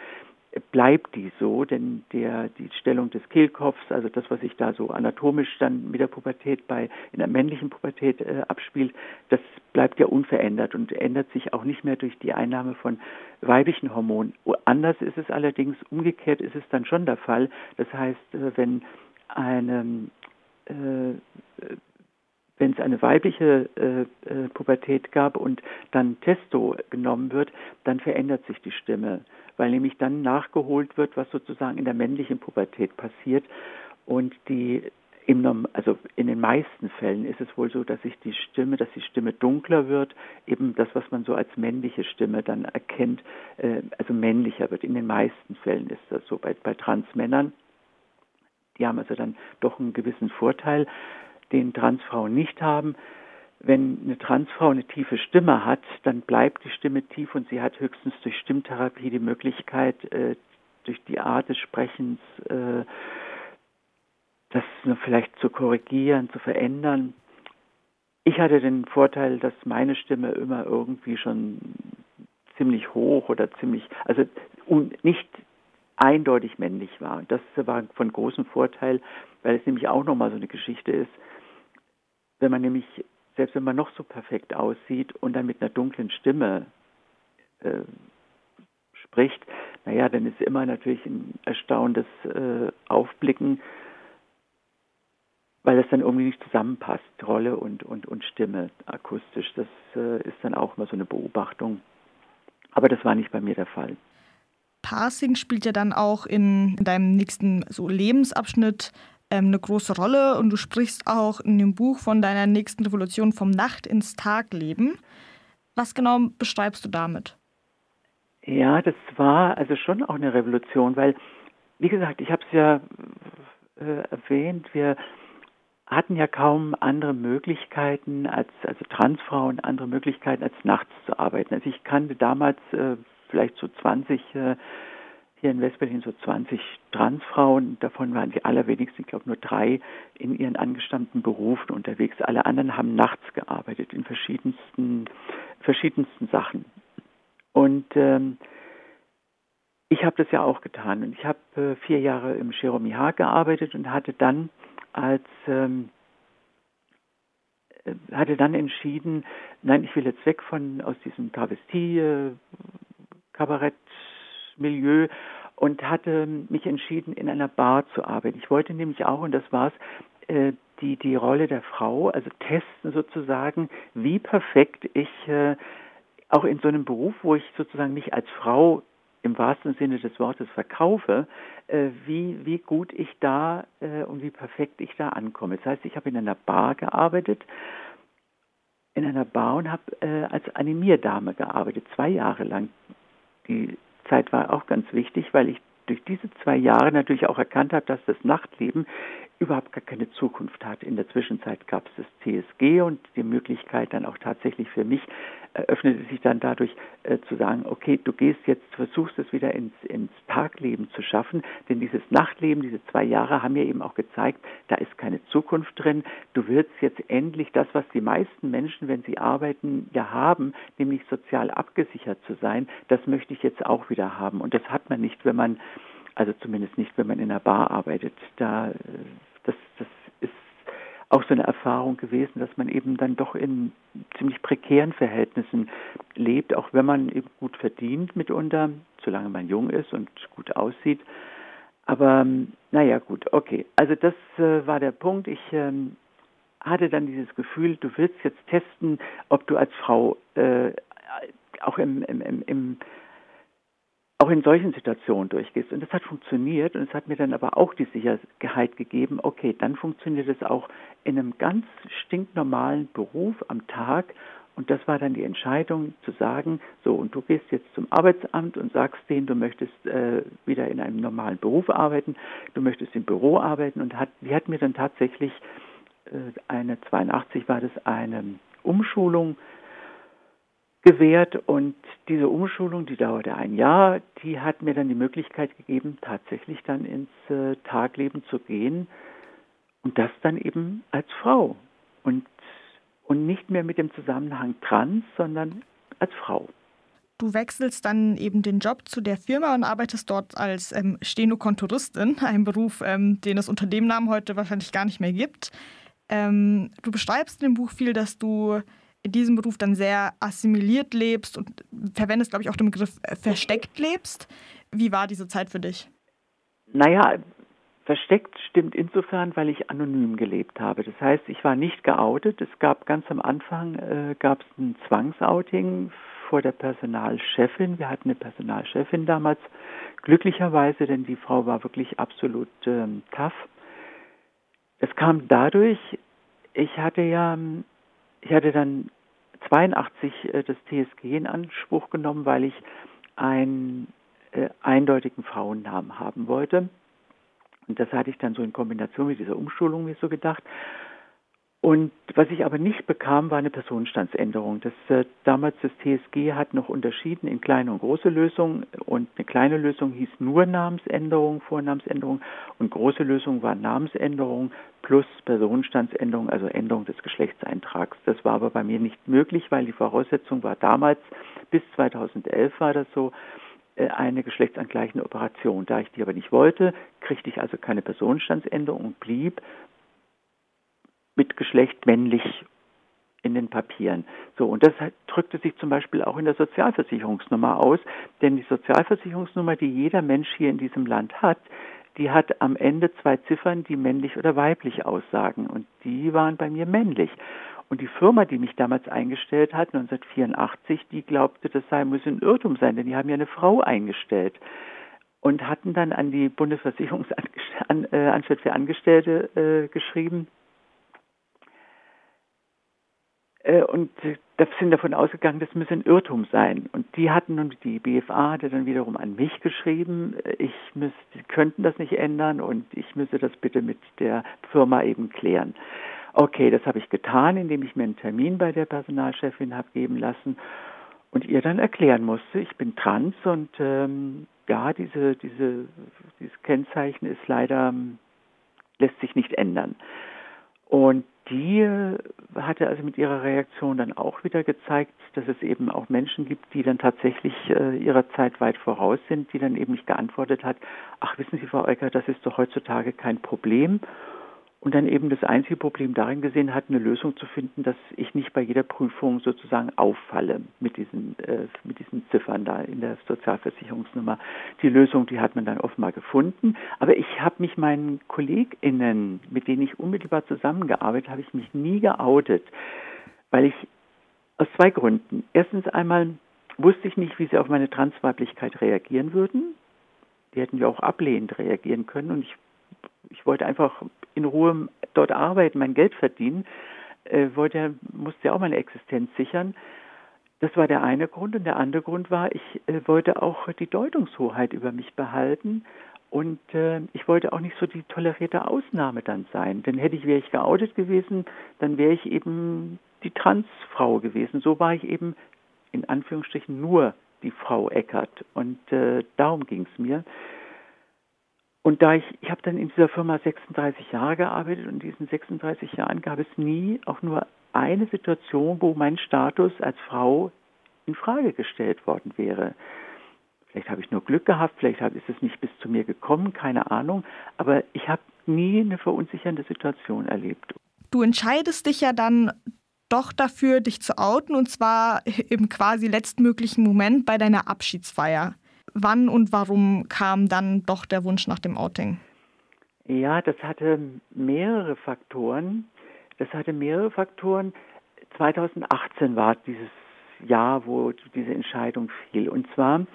bleibt die so, denn der, die Stellung des Kehlkopfs, also das, was sich da so anatomisch dann mit der Pubertät bei in der männlichen Pubertät äh, abspielt, das bleibt ja unverändert und ändert sich auch nicht mehr durch die Einnahme von weiblichen Hormonen. Anders ist es allerdings, umgekehrt ist es dann schon der Fall. Das heißt, äh, wenn eine äh, wenn es eine weibliche äh, äh, Pubertät gab und dann Testo genommen wird, dann verändert sich die Stimme weil nämlich dann nachgeholt wird, was sozusagen in der männlichen Pubertät passiert. Und die im, also in den meisten Fällen ist es wohl so, dass sich die Stimme, dass die Stimme dunkler wird, eben das, was man so als männliche Stimme dann erkennt, äh, also männlicher wird. In den meisten Fällen ist das so bei, bei Transmännern. Die haben also dann doch einen gewissen Vorteil, den Transfrauen nicht haben wenn eine Transfrau eine tiefe Stimme hat, dann bleibt die Stimme tief und sie hat höchstens durch Stimmtherapie die Möglichkeit, äh, durch die Art des Sprechens äh, das vielleicht zu korrigieren, zu verändern. Ich hatte den Vorteil, dass meine Stimme immer irgendwie schon ziemlich hoch oder ziemlich, also nicht eindeutig männlich war. Das war von großem Vorteil, weil es nämlich auch nochmal so eine Geschichte ist. Wenn man nämlich selbst wenn man noch so perfekt aussieht und dann mit einer dunklen Stimme äh, spricht, naja, dann ist immer natürlich ein erstauntes äh, Aufblicken, weil es dann irgendwie nicht zusammenpasst, Rolle und, und, und Stimme akustisch. Das äh, ist dann auch mal so eine Beobachtung. Aber das war nicht bei mir der Fall. Parsing spielt ja dann auch in, in deinem nächsten so Lebensabschnitt ähm, eine große Rolle und du sprichst auch in dem Buch von deiner nächsten Revolution vom Nacht ins Tagleben. Was genau beschreibst du damit? Ja, das war also schon auch eine Revolution, weil, wie gesagt, ich habe es ja äh, erwähnt, wir hatten ja kaum andere Möglichkeiten als also Transfrauen andere Möglichkeiten als nachts zu arbeiten. Also ich kannte damals äh, vielleicht so 20 äh, hier in Westberlin so 20 Transfrauen. Davon waren die allerwenigsten, ich glaube nur drei, in ihren angestammten Berufen unterwegs. Alle anderen haben nachts gearbeitet in verschiedensten, verschiedensten Sachen. Und ähm, ich habe das ja auch getan. Und ich habe äh, vier Jahre im Haag gearbeitet und hatte dann als ähm, äh, hatte dann entschieden, nein, ich will jetzt weg von aus diesem Travestie äh, Milieu und hatte mich entschieden, in einer Bar zu arbeiten. Ich wollte nämlich auch, und das war's, äh, die, die Rolle der Frau, also testen sozusagen, wie perfekt ich äh, auch in so einem Beruf, wo ich sozusagen mich als Frau im wahrsten Sinne des Wortes verkaufe, äh, wie, wie gut ich da und wie perfekt ich da ankomme. Das heißt, ich habe in einer Bar gearbeitet, in einer Bar und habe als Animierdame gearbeitet, zwei Jahre lang. Die Zeit war auch ganz wichtig, weil ich durch diese zwei Jahre natürlich auch erkannt habe, dass das Nachtleben überhaupt gar keine Zukunft hat. In der Zwischenzeit gab es das CSG und die Möglichkeit dann auch tatsächlich für mich eröffnete sich dann dadurch äh, zu sagen, okay, du gehst jetzt, versuchst es wieder ins, ins Tagleben zu schaffen, denn dieses Nachtleben, diese zwei Jahre haben mir eben auch gezeigt, da ist keine Zukunft drin. Du wirst jetzt endlich das, was die meisten Menschen, wenn sie arbeiten, ja haben, nämlich sozial abgesichert zu sein, das möchte ich jetzt auch wieder haben. Und das hat man nicht, wenn man also zumindest nicht, wenn man in einer Bar arbeitet. Da, äh, das, das auch so eine Erfahrung gewesen, dass man eben dann doch in ziemlich prekären Verhältnissen lebt, auch wenn man eben gut verdient mitunter, solange man jung ist und gut aussieht. Aber ähm, naja, gut, okay. Also das äh, war der Punkt. Ich ähm, hatte dann dieses Gefühl, du willst jetzt testen, ob du als Frau äh, auch im, im, im, im auch in solchen Situationen durchgehst. Und das hat funktioniert und es hat mir dann aber auch die Sicherheit gegeben, okay, dann funktioniert es auch in einem ganz stinknormalen Beruf am Tag. Und das war dann die Entscheidung zu sagen, so, und du gehst jetzt zum Arbeitsamt und sagst denen, du möchtest äh, wieder in einem normalen Beruf arbeiten, du möchtest im Büro arbeiten. Und hat, die hat mir dann tatsächlich äh, eine 82 war das eine Umschulung gewährt und diese Umschulung, die dauerte ein Jahr, die hat mir dann die Möglichkeit gegeben, tatsächlich dann ins äh, Tagleben zu gehen und das dann eben als Frau und, und nicht mehr mit dem Zusammenhang trans, sondern als Frau. Du wechselst dann eben den Job zu der Firma und arbeitest dort als ähm, Stenokontoristin, ein Beruf, ähm, den es unter dem Namen heute wahrscheinlich gar nicht mehr gibt. Ähm, du beschreibst in dem Buch viel, dass du in diesem Beruf dann sehr assimiliert lebst und verwendest, glaube ich, auch den Begriff äh, versteckt lebst. Wie war diese Zeit für dich? Naja, versteckt stimmt insofern, weil ich anonym gelebt habe. Das heißt, ich war nicht geoutet. Es gab ganz am Anfang äh, gab ein Zwangsouting vor der Personalchefin. Wir hatten eine Personalchefin damals, glücklicherweise, denn die Frau war wirklich absolut ähm, tough. Es kam dadurch, ich hatte ja ich hatte dann 82 äh, das TSG in Anspruch genommen, weil ich einen äh, eindeutigen Frauennamen haben wollte. Und das hatte ich dann so in Kombination mit dieser Umschulung mir so gedacht. Und was ich aber nicht bekam, war eine Personenstandsänderung. Das, äh, damals das TSG hat noch unterschieden in kleine und große Lösungen und eine kleine Lösung hieß nur Namensänderung, Vornamensänderung und große Lösung war Namensänderung plus Personenstandsänderung, also Änderung des Geschlechtseintrags. Das war aber bei mir nicht möglich, weil die Voraussetzung war damals, bis 2011 war das so, äh, eine geschlechtsangleichende Operation. Da ich die aber nicht wollte, kriegte ich also keine Personenstandsänderung und blieb mit Geschlecht männlich in den Papieren. So, und das drückte sich zum Beispiel auch in der Sozialversicherungsnummer aus, denn die Sozialversicherungsnummer, die jeder Mensch hier in diesem Land hat, die hat am Ende zwei Ziffern, die männlich oder weiblich aussagen. Und die waren bei mir männlich. Und die Firma, die mich damals eingestellt hat, 1984, die glaubte, das sei, muss ein Irrtum sein, denn die haben ja eine Frau eingestellt. Und hatten dann an die Bundesversicherungsanstalt für Angestellte äh, geschrieben, äh, und da sind davon ausgegangen, das müsse ein Irrtum sein. Und die hatten nun, die BFA hatte dann wiederum an mich geschrieben, äh, ich müsste, sie könnten das nicht ändern und ich müsse das bitte mit der Firma eben klären. Okay, das habe ich getan, indem ich mir einen Termin bei der Personalchefin habe geben lassen und ihr dann erklären musste, ich bin trans und ähm, ja, diese, diese, dieses Kennzeichen ist leider, lässt sich nicht ändern. Und die hatte also mit ihrer Reaktion dann auch wieder gezeigt, dass es eben auch Menschen gibt, die dann tatsächlich äh, ihrer Zeit weit voraus sind, die dann eben nicht geantwortet hat, ach wissen Sie, Frau Ecker, das ist doch heutzutage kein Problem und dann eben das einzige Problem darin gesehen hat, eine Lösung zu finden, dass ich nicht bei jeder Prüfung sozusagen auffalle mit diesen, äh, mit diesen Ziffern da in der Sozialversicherungsnummer. Die Lösung, die hat man dann offenbar gefunden. Aber ich habe mich meinen KollegInnen, mit denen ich unmittelbar zusammengearbeitet habe, ich mich nie geoutet, weil ich aus zwei Gründen. Erstens einmal wusste ich nicht, wie sie auf meine Transweiblichkeit reagieren würden. Die hätten ja auch ablehnend reagieren können und ich ich wollte einfach in Ruhe dort arbeiten, mein Geld verdienen, äh, wollte, musste ja auch meine Existenz sichern. Das war der eine Grund. Und der andere Grund war, ich äh, wollte auch die Deutungshoheit über mich behalten. Und äh, ich wollte auch nicht so die tolerierte Ausnahme dann sein. Denn hätte ich, wäre ich geoutet gewesen, dann wäre ich eben die Transfrau gewesen. So war ich eben in Anführungsstrichen nur die Frau Eckert. Und äh, darum ging es mir. Und da ich, ich habe dann in dieser Firma 36 Jahre gearbeitet und in diesen 36 Jahren gab es nie auch nur eine Situation, wo mein Status als Frau in Frage gestellt worden wäre. Vielleicht habe ich nur Glück gehabt, vielleicht ist es nicht bis zu mir gekommen, keine Ahnung, aber ich habe nie eine verunsichernde Situation erlebt. Du entscheidest dich ja dann doch dafür, dich zu outen und zwar im quasi letztmöglichen Moment bei deiner Abschiedsfeier. Wann und warum kam dann doch der Wunsch nach dem Outing? Ja, das hatte mehrere Faktoren. Das hatte mehrere Faktoren. 2018 war dieses Jahr, wo diese Entscheidung fiel. Und zwar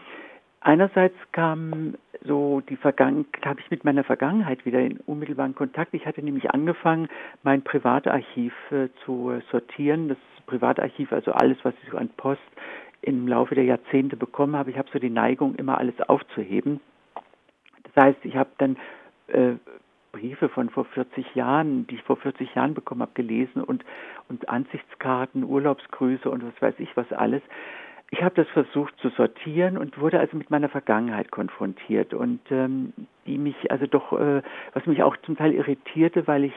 einerseits kam so die Vergangenheit, habe ich mit meiner Vergangenheit wieder in unmittelbaren Kontakt. Ich hatte nämlich angefangen, mein Privatarchiv äh, zu sortieren. Das Privatarchiv, also alles, was ich so an Post im Laufe der Jahrzehnte bekommen habe. Ich habe so die Neigung, immer alles aufzuheben. Das heißt, ich habe dann äh, Briefe von vor 40 Jahren, die ich vor 40 Jahren bekommen habe, gelesen und, und Ansichtskarten, Urlaubsgrüße und was weiß ich was alles. Ich habe das versucht zu sortieren und wurde also mit meiner Vergangenheit konfrontiert und ähm, die mich also doch, äh, was mich auch zum Teil irritierte, weil ich,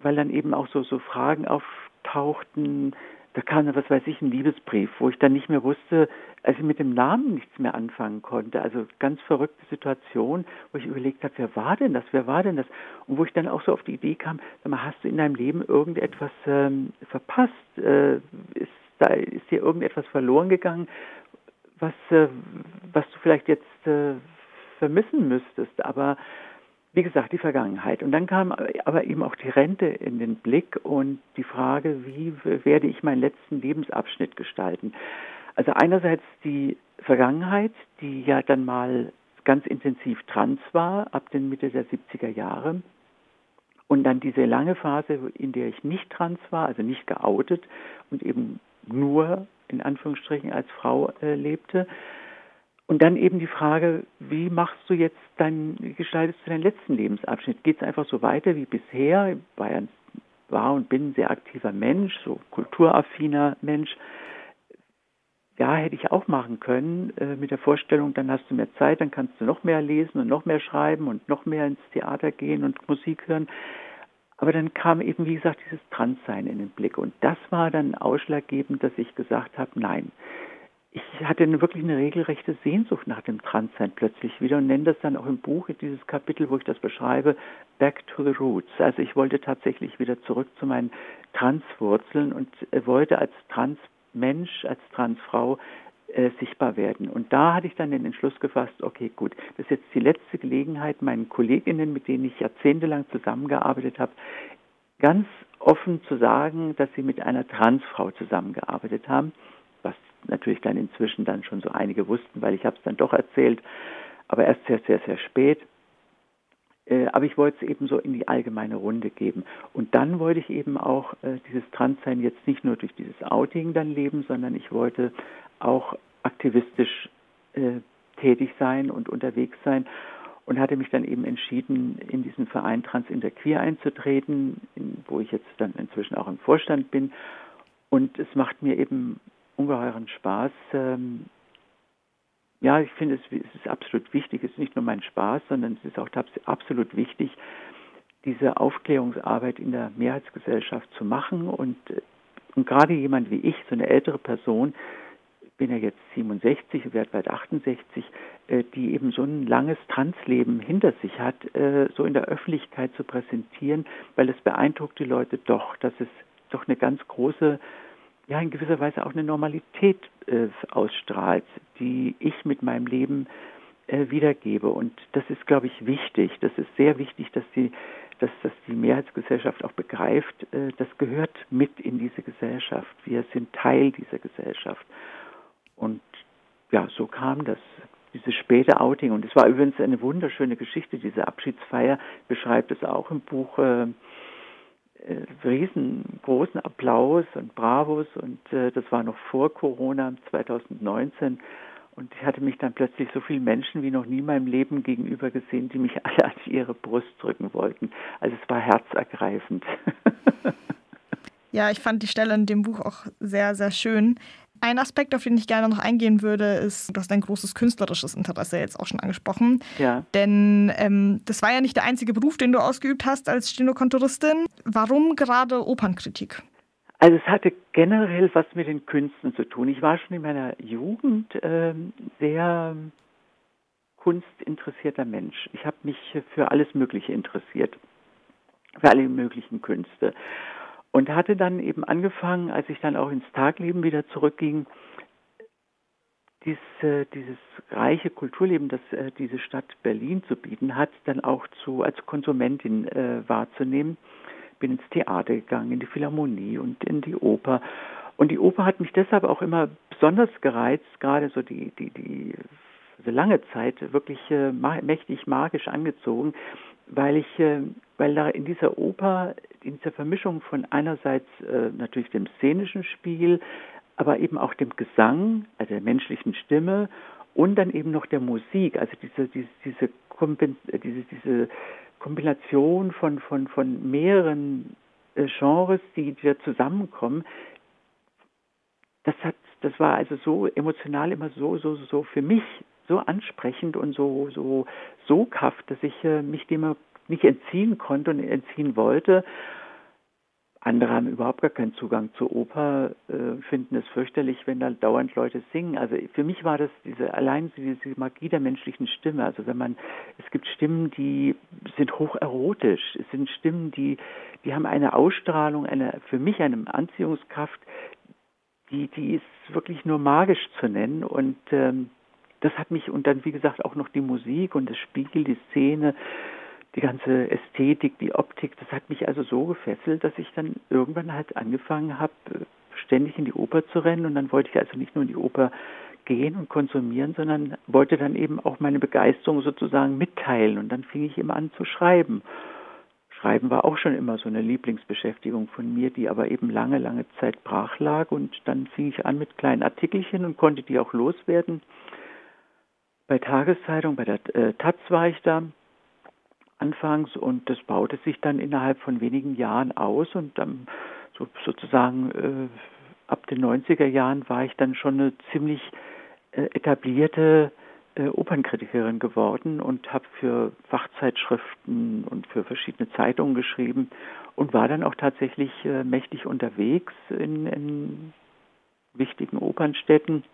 weil dann eben auch so so Fragen auftauchten, da kam dann, was weiß ich, ein Liebesbrief, wo ich dann nicht mehr wusste, als ich mit dem Namen nichts mehr anfangen konnte. Also ganz verrückte Situation, wo ich überlegt habe, wer war denn das, wer war denn das? Und wo ich dann auch so auf die Idee kam, sag mal, hast du in deinem Leben irgendetwas ähm, verpasst? Äh, ist, da, ist dir irgendetwas verloren gegangen, was, äh, was du vielleicht jetzt äh, vermissen müsstest? Aber wie gesagt, die Vergangenheit. Und dann kam aber eben auch die Rente in den Blick und die Frage, wie werde ich meinen letzten Lebensabschnitt gestalten? Also einerseits die Vergangenheit, die ja dann mal ganz intensiv trans war, ab den Mitte der 70er Jahre. Und dann diese lange Phase, in der ich nicht trans war, also nicht geoutet und eben nur in Anführungsstrichen als Frau äh, lebte. Und dann eben die Frage, wie machst du jetzt dein, gestaltest du deinen letzten Lebensabschnitt? Geht es einfach so weiter wie bisher? Ja, war und bin ein sehr aktiver Mensch, so kulturaffiner Mensch. Ja, hätte ich auch machen können, äh, mit der Vorstellung, dann hast du mehr Zeit, dann kannst du noch mehr lesen und noch mehr schreiben und noch mehr ins Theater gehen und Musik hören. Aber dann kam eben, wie gesagt, dieses Transsein in den Blick. Und das war dann ausschlaggebend, dass ich gesagt habe, nein, ich hatte wirklich eine regelrechte Sehnsucht nach dem Transsein plötzlich wieder und nenne das dann auch im Buch, dieses Kapitel, wo ich das beschreibe, Back to the Roots. Also ich wollte tatsächlich wieder zurück zu meinen Transwurzeln und wollte als Transmensch, als Transfrau äh, sichtbar werden. Und da hatte ich dann den Entschluss gefasst, okay, gut, das ist jetzt die letzte Gelegenheit, meinen Kolleginnen, mit denen ich jahrzehntelang zusammengearbeitet habe, ganz offen zu sagen, dass sie mit einer Transfrau zusammengearbeitet haben natürlich dann inzwischen dann schon so einige wussten, weil ich habe es dann doch erzählt, aber erst sehr, sehr, sehr spät. Äh, aber ich wollte es eben so in die allgemeine Runde geben. Und dann wollte ich eben auch äh, dieses Transsein jetzt nicht nur durch dieses Outing dann leben, sondern ich wollte auch aktivistisch äh, tätig sein und unterwegs sein und hatte mich dann eben entschieden, in diesen Verein Trans Interqueer einzutreten, in, wo ich jetzt dann inzwischen auch im Vorstand bin. Und es macht mir eben ungeheuren Spaß. Ähm, ja, ich finde, es, es, ist absolut wichtig. Es ist nicht nur mein Spaß, sondern es ist auch absolut wichtig, diese Aufklärungsarbeit in der Mehrheitsgesellschaft zu machen. Und, äh, und gerade jemand wie ich, so eine ältere Person, bin ja jetzt 67, werde bald 68, äh, die eben so ein langes Transleben hinter sich hat, äh, so in der Öffentlichkeit zu präsentieren, weil es beeindruckt die Leute doch, dass es doch eine ganz große ja in gewisser Weise auch eine Normalität äh, ausstrahlt, die ich mit meinem Leben äh, wiedergebe. Und das ist, glaube ich, wichtig. Das ist sehr wichtig, dass die, dass, dass die Mehrheitsgesellschaft auch begreift, äh, das gehört mit in diese Gesellschaft. Wir sind Teil dieser Gesellschaft. Und ja, so kam das dieses späte Outing. Und es war übrigens eine wunderschöne Geschichte, diese Abschiedsfeier beschreibt es auch im Buch. Äh, riesengroßen Applaus und Bravos und äh, das war noch vor Corona 2019 und ich hatte mich dann plötzlich so viele Menschen wie noch nie in meinem Leben gegenüber gesehen, die mich alle an ihre Brust drücken wollten. Also es war herzergreifend. Ja, ich fand die Stelle in dem Buch auch sehr, sehr schön. Ein Aspekt, auf den ich gerne noch eingehen würde, ist, du hast ein großes künstlerisches Interesse jetzt auch schon angesprochen. Ja. Denn ähm, das war ja nicht der einzige Beruf, den du ausgeübt hast als Stenokontoristin. Warum gerade Opernkritik? Also es hatte generell was mit den Künsten zu tun. Ich war schon in meiner Jugend ähm, sehr kunstinteressierter Mensch. Ich habe mich für alles Mögliche interessiert, für alle möglichen Künste. Und hatte dann eben angefangen, als ich dann auch ins Tagleben wieder zurückging, dies, äh, dieses reiche Kulturleben, das äh, diese Stadt Berlin zu bieten hat, dann auch zu, als Konsumentin äh, wahrzunehmen. Bin ins Theater gegangen, in die Philharmonie und in die Oper. Und die Oper hat mich deshalb auch immer besonders gereizt, gerade so die, die, die also lange Zeit, wirklich äh, mächtig magisch angezogen, weil ich, äh, weil da in dieser Oper, in dieser Vermischung von einerseits äh, natürlich dem szenischen Spiel, aber eben auch dem Gesang, also der menschlichen Stimme und dann eben noch der Musik, also diese, diese, diese, äh, diese, diese Kombination von, von, von mehreren Genres, die, die da zusammenkommen, das hat, das war also so emotional immer so, so, so für mich so ansprechend und so, so soghaft, dass ich äh, mich dem nicht entziehen konnte und entziehen wollte. Andere haben überhaupt gar keinen Zugang zur Oper, äh, finden es fürchterlich, wenn da dauernd Leute singen. Also für mich war das diese allein diese Magie der menschlichen Stimme. Also wenn man es gibt Stimmen, die sind hoch erotisch. Es sind Stimmen, die die haben eine Ausstrahlung, eine für mich eine Anziehungskraft, die die ist wirklich nur magisch zu nennen und ähm, das hat mich und dann wie gesagt auch noch die Musik und das Spiel, die Szene die ganze Ästhetik, die Optik, das hat mich also so gefesselt, dass ich dann irgendwann halt angefangen habe, ständig in die Oper zu rennen und dann wollte ich also nicht nur in die Oper gehen und konsumieren, sondern wollte dann eben auch meine Begeisterung sozusagen mitteilen und dann fing ich immer an zu schreiben. Schreiben war auch schon immer so eine Lieblingsbeschäftigung von mir, die aber eben lange, lange Zeit brach lag und dann fing ich an mit kleinen Artikelchen und konnte die auch loswerden. Bei Tageszeitung, bei der äh, Taz war ich da anfangs und das baute sich dann innerhalb von wenigen Jahren aus und dann so, sozusagen äh, ab den 90er Jahren war ich dann schon eine ziemlich äh, etablierte äh, Opernkritikerin geworden und habe für Fachzeitschriften und für verschiedene Zeitungen geschrieben und war dann auch tatsächlich äh, mächtig unterwegs in, in wichtigen Opernstädten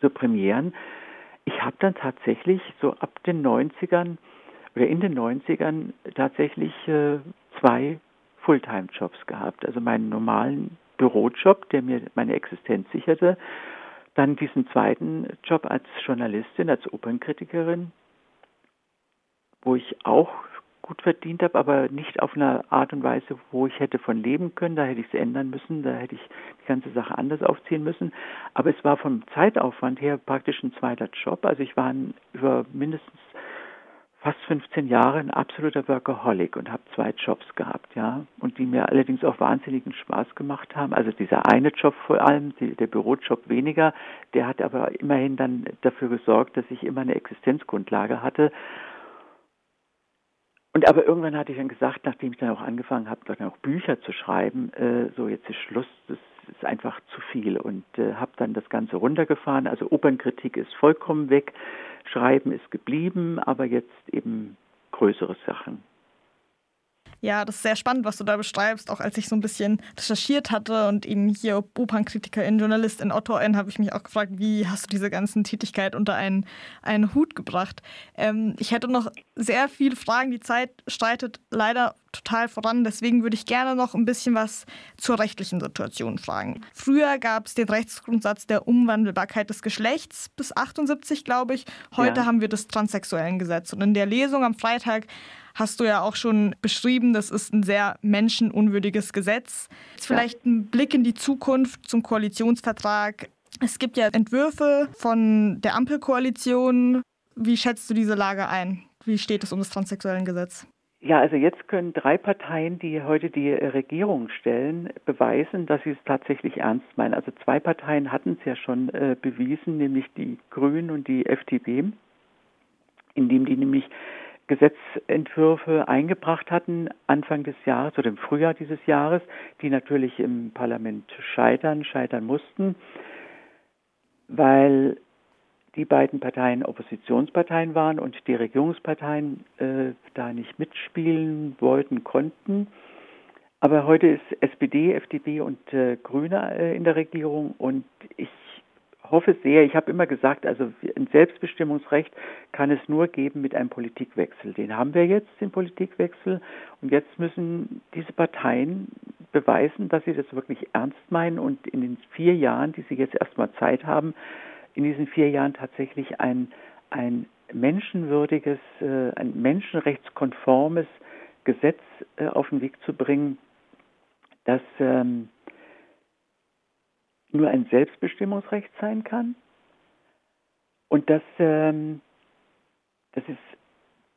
zu Premieren. Ich habe dann tatsächlich so ab den 90ern oder in den 90ern tatsächlich äh, zwei Fulltime-Jobs gehabt. Also meinen normalen Bürojob, der mir meine Existenz sicherte, dann diesen zweiten Job als Journalistin, als Opernkritikerin, wo ich auch gut verdient habe, aber nicht auf eine Art und Weise, wo ich hätte von leben können. Da hätte ich es ändern müssen, da hätte ich die ganze Sache anders aufziehen müssen. Aber es war vom Zeitaufwand her praktisch ein zweiter Job. Also ich war über mindestens fast 15 Jahre ein absoluter Workaholic und habe zwei Jobs gehabt, ja, und die mir allerdings auch wahnsinnigen Spaß gemacht haben. Also dieser eine Job vor allem, die, der Bürojob weniger, der hat aber immerhin dann dafür gesorgt, dass ich immer eine Existenzgrundlage hatte. Und aber irgendwann hatte ich dann gesagt, nachdem ich dann auch angefangen habe, dann auch Bücher zu schreiben, äh, so jetzt ist Schluss, das ist einfach zu viel und äh, habe dann das Ganze runtergefahren. Also Opernkritik ist vollkommen weg. Schreiben ist geblieben, aber jetzt eben größere Sachen. Ja, das ist sehr spannend, was du da beschreibst. Auch als ich so ein bisschen recherchiert hatte und eben hier Opernkritikerin, Journalistin, Autorin, habe ich mich auch gefragt, wie hast du diese ganzen Tätigkeit unter einen, einen Hut gebracht? Ähm, ich hätte noch sehr viele Fragen. Die Zeit streitet leider total voran. Deswegen würde ich gerne noch ein bisschen was zur rechtlichen Situation fragen. Früher gab es den Rechtsgrundsatz der Umwandelbarkeit des Geschlechts bis 78, glaube ich. Heute ja. haben wir das transsexuellen Gesetz. Und in der Lesung am Freitag hast du ja auch schon beschrieben, das ist ein sehr menschenunwürdiges Gesetz. Jetzt vielleicht ein Blick in die Zukunft zum Koalitionsvertrag. Es gibt ja Entwürfe von der Ampelkoalition. Wie schätzt du diese Lage ein? Wie steht es um das transsexuelle Gesetz? Ja, also jetzt können drei Parteien, die heute die Regierung stellen, beweisen, dass sie es tatsächlich ernst meinen. Also zwei Parteien hatten es ja schon äh, bewiesen, nämlich die Grünen und die FDP, indem die nämlich Gesetzentwürfe eingebracht hatten Anfang des Jahres oder im Frühjahr dieses Jahres, die natürlich im Parlament scheitern, scheitern mussten, weil die beiden Parteien Oppositionsparteien waren und die Regierungsparteien äh, da nicht mitspielen wollten, konnten. Aber heute ist SPD, FDP und äh, Grüne äh, in der Regierung und ich hoffe sehr, ich habe immer gesagt, also ein Selbstbestimmungsrecht kann es nur geben mit einem Politikwechsel. Den haben wir jetzt, den Politikwechsel. Und jetzt müssen diese Parteien beweisen, dass sie das wirklich ernst meinen und in den vier Jahren, die sie jetzt erstmal Zeit haben, in diesen vier Jahren tatsächlich ein, ein menschenwürdiges, äh, ein menschenrechtskonformes Gesetz äh, auf den Weg zu bringen, das ähm, nur ein Selbstbestimmungsrecht sein kann, Und das, ähm, das ist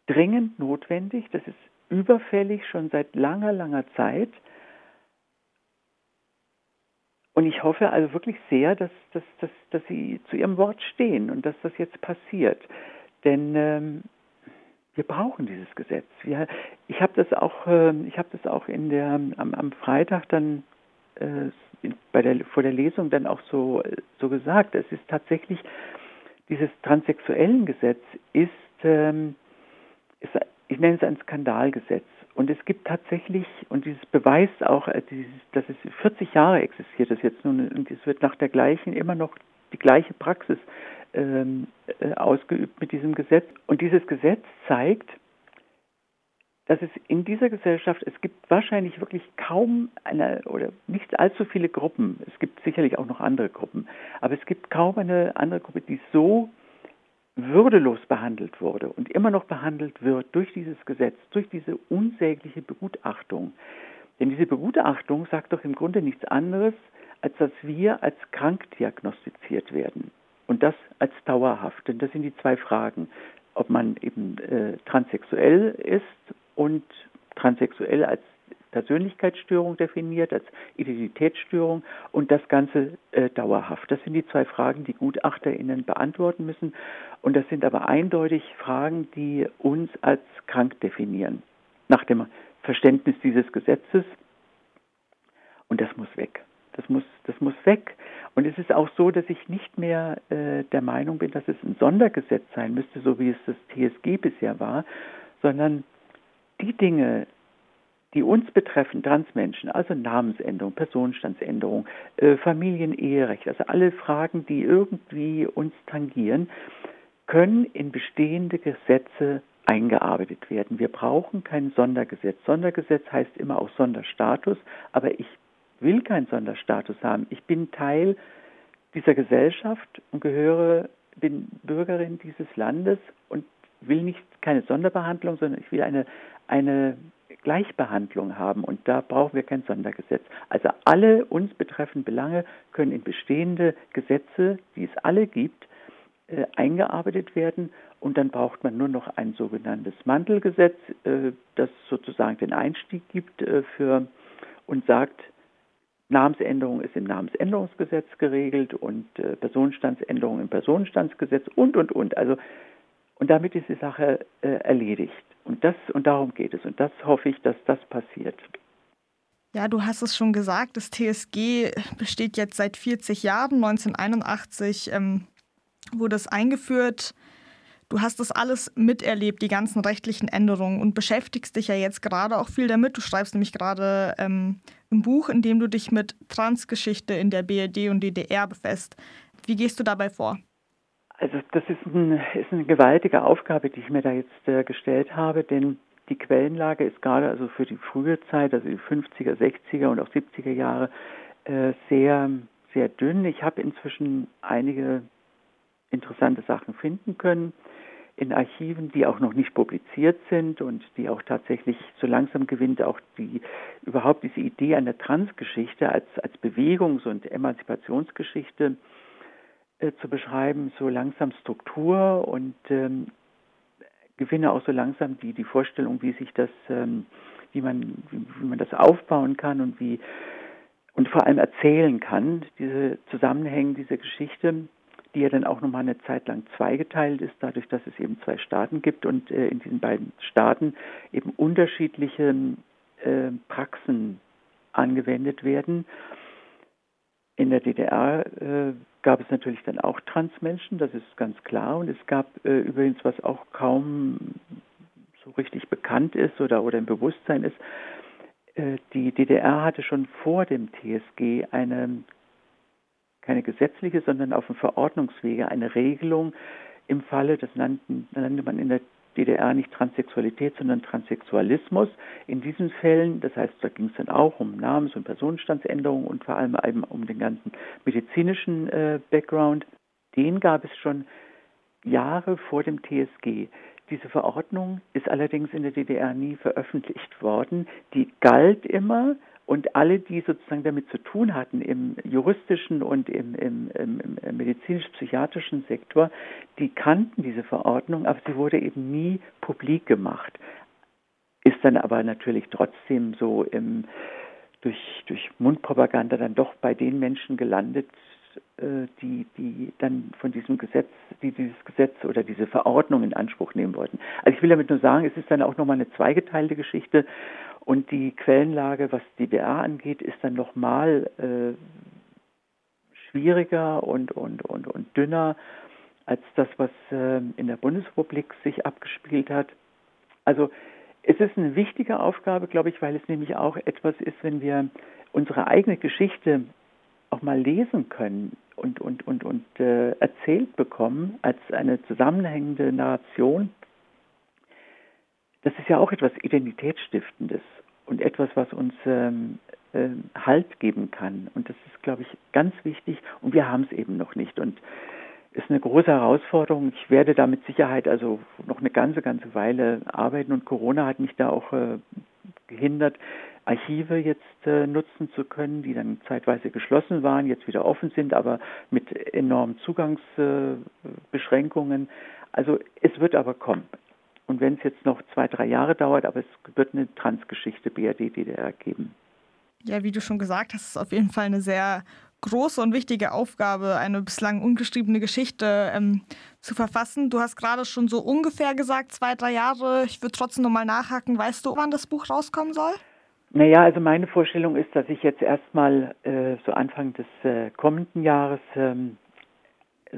dringend notwendig, das ist überfällig schon seit langer, langer Zeit. Und ich hoffe also wirklich sehr, dass, dass, dass, dass Sie zu Ihrem Wort stehen und dass das jetzt passiert. Denn ähm, wir brauchen dieses Gesetz. Wir, ich habe das auch, äh, ich das auch in der, am, am Freitag dann bei der, vor der Lesung dann auch so, so gesagt. Es ist tatsächlich, dieses transsexuellen Gesetz ist, ähm, ist ich nenne es ein Skandalgesetz. Und es gibt tatsächlich, und dieses beweist auch, äh, dass es 40 Jahre existiert das jetzt nun, und es wird nach der gleichen, immer noch die gleiche Praxis ähm, äh, ausgeübt mit diesem Gesetz. Und dieses Gesetz zeigt, dass es in dieser Gesellschaft, es gibt wahrscheinlich wirklich kaum eine oder nicht allzu viele Gruppen, es gibt sicherlich auch noch andere Gruppen, aber es gibt kaum eine andere Gruppe, die so würdelos behandelt wurde und immer noch behandelt wird durch dieses Gesetz, durch diese unsägliche Begutachtung. Denn diese Begutachtung sagt doch im Grunde nichts anderes, als dass wir als krank diagnostiziert werden. Und das als dauerhaft. Denn das sind die zwei Fragen, ob man eben äh, transsexuell ist und transsexuell als Persönlichkeitsstörung definiert, als Identitätsstörung und das Ganze äh, dauerhaft. Das sind die zwei Fragen, die GutachterInnen beantworten müssen. Und das sind aber eindeutig Fragen, die uns als krank definieren, nach dem Verständnis dieses Gesetzes. Und das muss weg. Das muss, das muss weg. Und es ist auch so, dass ich nicht mehr äh, der Meinung bin, dass es ein Sondergesetz sein müsste, so wie es das TSG bisher war, sondern die Dinge, die uns betreffen, Transmenschen, also Namensänderung, Personenstandsänderung, äh, Familieneherecht, also alle Fragen, die irgendwie uns tangieren, können in bestehende Gesetze eingearbeitet werden. Wir brauchen kein Sondergesetz. Sondergesetz heißt immer auch Sonderstatus, aber ich will keinen Sonderstatus haben. Ich bin Teil dieser Gesellschaft und gehöre, bin Bürgerin dieses Landes und will nicht keine Sonderbehandlung, sondern ich will eine, eine Gleichbehandlung haben und da brauchen wir kein Sondergesetz. Also alle uns betreffenden Belange können in bestehende Gesetze, die es alle gibt, äh, eingearbeitet werden und dann braucht man nur noch ein sogenanntes Mantelgesetz, äh, das sozusagen den Einstieg gibt äh, für und sagt, Namensänderung ist im Namensänderungsgesetz geregelt und äh, Personenstandsänderung im Personenstandsgesetz und und und. Also und damit ist die Sache äh, erledigt. Und, das, und darum geht es. Und das hoffe ich, dass das passiert. Ja, du hast es schon gesagt, das TSG besteht jetzt seit 40 Jahren. 1981 ähm, wurde es eingeführt. Du hast das alles miterlebt, die ganzen rechtlichen Änderungen und beschäftigst dich ja jetzt gerade auch viel damit. Du schreibst nämlich gerade ähm, ein Buch, in dem du dich mit Transgeschichte in der BRD und DDR befasst. Wie gehst du dabei vor? Also das ist, ein, ist eine gewaltige Aufgabe, die ich mir da jetzt äh, gestellt habe, denn die Quellenlage ist gerade also für die frühe Zeit, also die 50er, 60er und auch 70er Jahre, äh, sehr, sehr dünn. Ich habe inzwischen einige interessante Sachen finden können in Archiven, die auch noch nicht publiziert sind und die auch tatsächlich so langsam gewinnt auch die überhaupt diese Idee einer Transgeschichte als, als Bewegungs- und Emanzipationsgeschichte äh, zu beschreiben, so langsam Struktur und ähm, gewinne auch so langsam die, die Vorstellung, wie sich das, ähm, wie man, wie, wie man das aufbauen kann und wie und vor allem erzählen kann, diese Zusammenhänge, diese Geschichte, die ja dann auch nochmal eine Zeit lang zweigeteilt ist, dadurch, dass es eben zwei Staaten gibt und äh, in diesen beiden Staaten eben unterschiedliche äh, Praxen angewendet werden. In der DDR äh, gab es natürlich dann auch Transmenschen, das ist ganz klar. Und es gab äh, übrigens, was auch kaum so richtig bekannt ist oder, oder im Bewusstsein ist, äh, die DDR hatte schon vor dem TSG eine keine gesetzliche, sondern auf dem Verordnungswege eine Regelung im Falle, das nannten, nannte man in der DDR nicht Transsexualität, sondern Transsexualismus. In diesen Fällen, das heißt, da ging es dann auch um Namens- und Personenstandsänderungen und vor allem eben um den ganzen medizinischen äh, Background, den gab es schon Jahre vor dem TSG. Diese Verordnung ist allerdings in der DDR nie veröffentlicht worden. Die galt immer Und alle, die sozusagen damit zu tun hatten, im juristischen und im, im, im medizinisch-psychiatrischen Sektor, die kannten diese Verordnung, aber sie wurde eben nie publik gemacht. Ist dann aber natürlich trotzdem so im, durch, durch Mundpropaganda dann doch bei den Menschen gelandet, äh, die, die dann von diesem Gesetz, die dieses Gesetz oder diese Verordnung in Anspruch nehmen wollten. Also ich will damit nur sagen, es ist dann auch nochmal eine zweigeteilte Geschichte und die Quellenlage, was die DDR angeht, ist dann nochmal äh, schwieriger und, und, und, und dünner als das, was äh, in der Bundesrepublik sich abgespielt hat. Also es ist eine wichtige Aufgabe, glaube ich, weil es nämlich auch etwas ist, wenn wir unsere eigene Geschichte auch mal lesen können und, und, und, und äh, erzählt bekommen als eine zusammenhängende Narration, das ist ja auch etwas Identitätsstiftendes und etwas, was uns ähm, äh, Halt geben kann. Und das ist, glaube ich, ganz wichtig und wir haben es eben noch nicht. Und ist eine große Herausforderung. Ich werde da mit Sicherheit also noch eine ganze, ganze Weile arbeiten und Corona hat mich da auch äh, gehindert, Archive jetzt äh, nutzen zu können, die dann zeitweise geschlossen waren, jetzt wieder offen sind, aber mit enormen Zugangsbeschränkungen. Also es wird aber kommen. Und wenn es jetzt noch zwei, drei Jahre dauert, aber es wird eine Transgeschichte BRD-DDR geben. Ja, wie du schon gesagt hast, ist auf jeden Fall eine sehr große und wichtige Aufgabe, eine bislang ungeschriebene Geschichte ähm, zu verfassen. Du hast gerade schon so ungefähr gesagt, zwei, drei Jahre. Ich würde trotzdem nochmal nachhaken. Weißt du, wann das Buch rauskommen soll? Naja, also meine Vorstellung ist, dass ich jetzt erstmal äh, so Anfang des äh, kommenden Jahres ähm,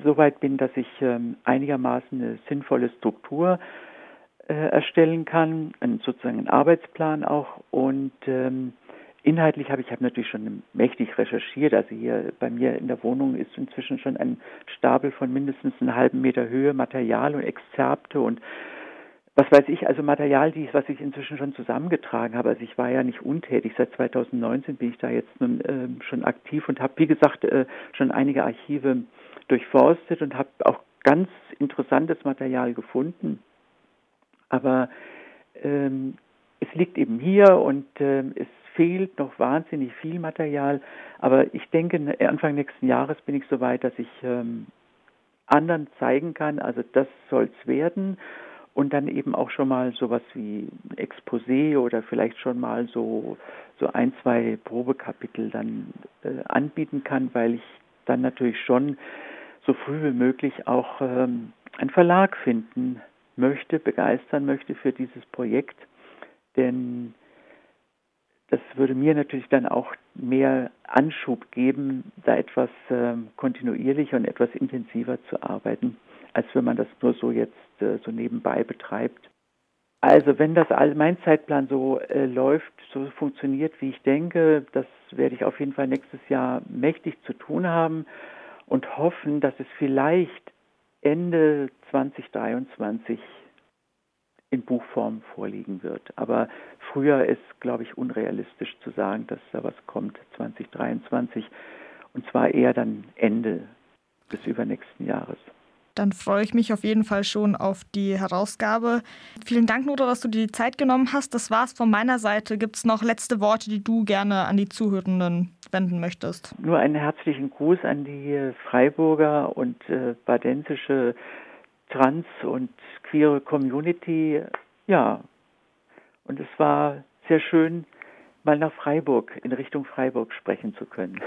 so weit bin, dass ich ähm, einigermaßen eine sinnvolle Struktur äh, erstellen kann, einen, sozusagen einen Arbeitsplan auch und ähm, Inhaltlich habe ich habe natürlich schon mächtig recherchiert. Also hier bei mir in der Wohnung ist inzwischen schon ein Stapel von mindestens einen halben Meter Höhe Material und Exzerpte und was weiß ich, also Material, dies, was ich inzwischen schon zusammengetragen habe. Also ich war ja nicht untätig. Seit 2019 bin ich da jetzt nun äh, schon aktiv und habe, wie gesagt, äh, schon einige Archive durchforstet und habe auch ganz interessantes Material gefunden. Aber ähm, es liegt eben hier und ähm, es fehlt noch wahnsinnig viel Material. Aber ich denke, Anfang nächsten Jahres bin ich so weit, dass ich ähm, anderen zeigen kann, also das soll es werden und dann eben auch schon mal sowas wie Exposé oder vielleicht schon mal so, so ein, zwei Probekapitel dann äh, anbieten kann, weil ich dann natürlich schon so früh wie möglich auch ähm, einen Verlag finden möchte, begeistern möchte für dieses Projekt. Denn das würde mir natürlich dann auch mehr Anschub geben, da etwas äh, kontinuierlicher und etwas intensiver zu arbeiten als wenn man das nur so jetzt äh, so nebenbei betreibt. Also wenn das all mein Zeitplan so äh, läuft, so funktioniert, wie ich denke, das werde ich auf jeden Fall nächstes Jahr mächtig zu tun haben und hoffen, dass es vielleicht Ende 2023 in Buchform vorliegen wird. Aber früher ist, glaube ich, unrealistisch zu sagen, dass da was kommt 2023 und zwar eher dann Ende des übernächsten Jahres dann freue ich mich auf jeden Fall schon auf die Herausgabe. Vielen Dank, Nora, dass du dir die Zeit genommen hast. Das war's von meiner Seite. Gibt es noch letzte Worte, die du gerne an die Zuhörenden wenden möchtest? Nur einen herzlichen Gruß an die Freiburger und äh, badensische Trans- und queere Community. Ja, und es war sehr schön, mal nach Freiburg, in Richtung Freiburg sprechen zu können.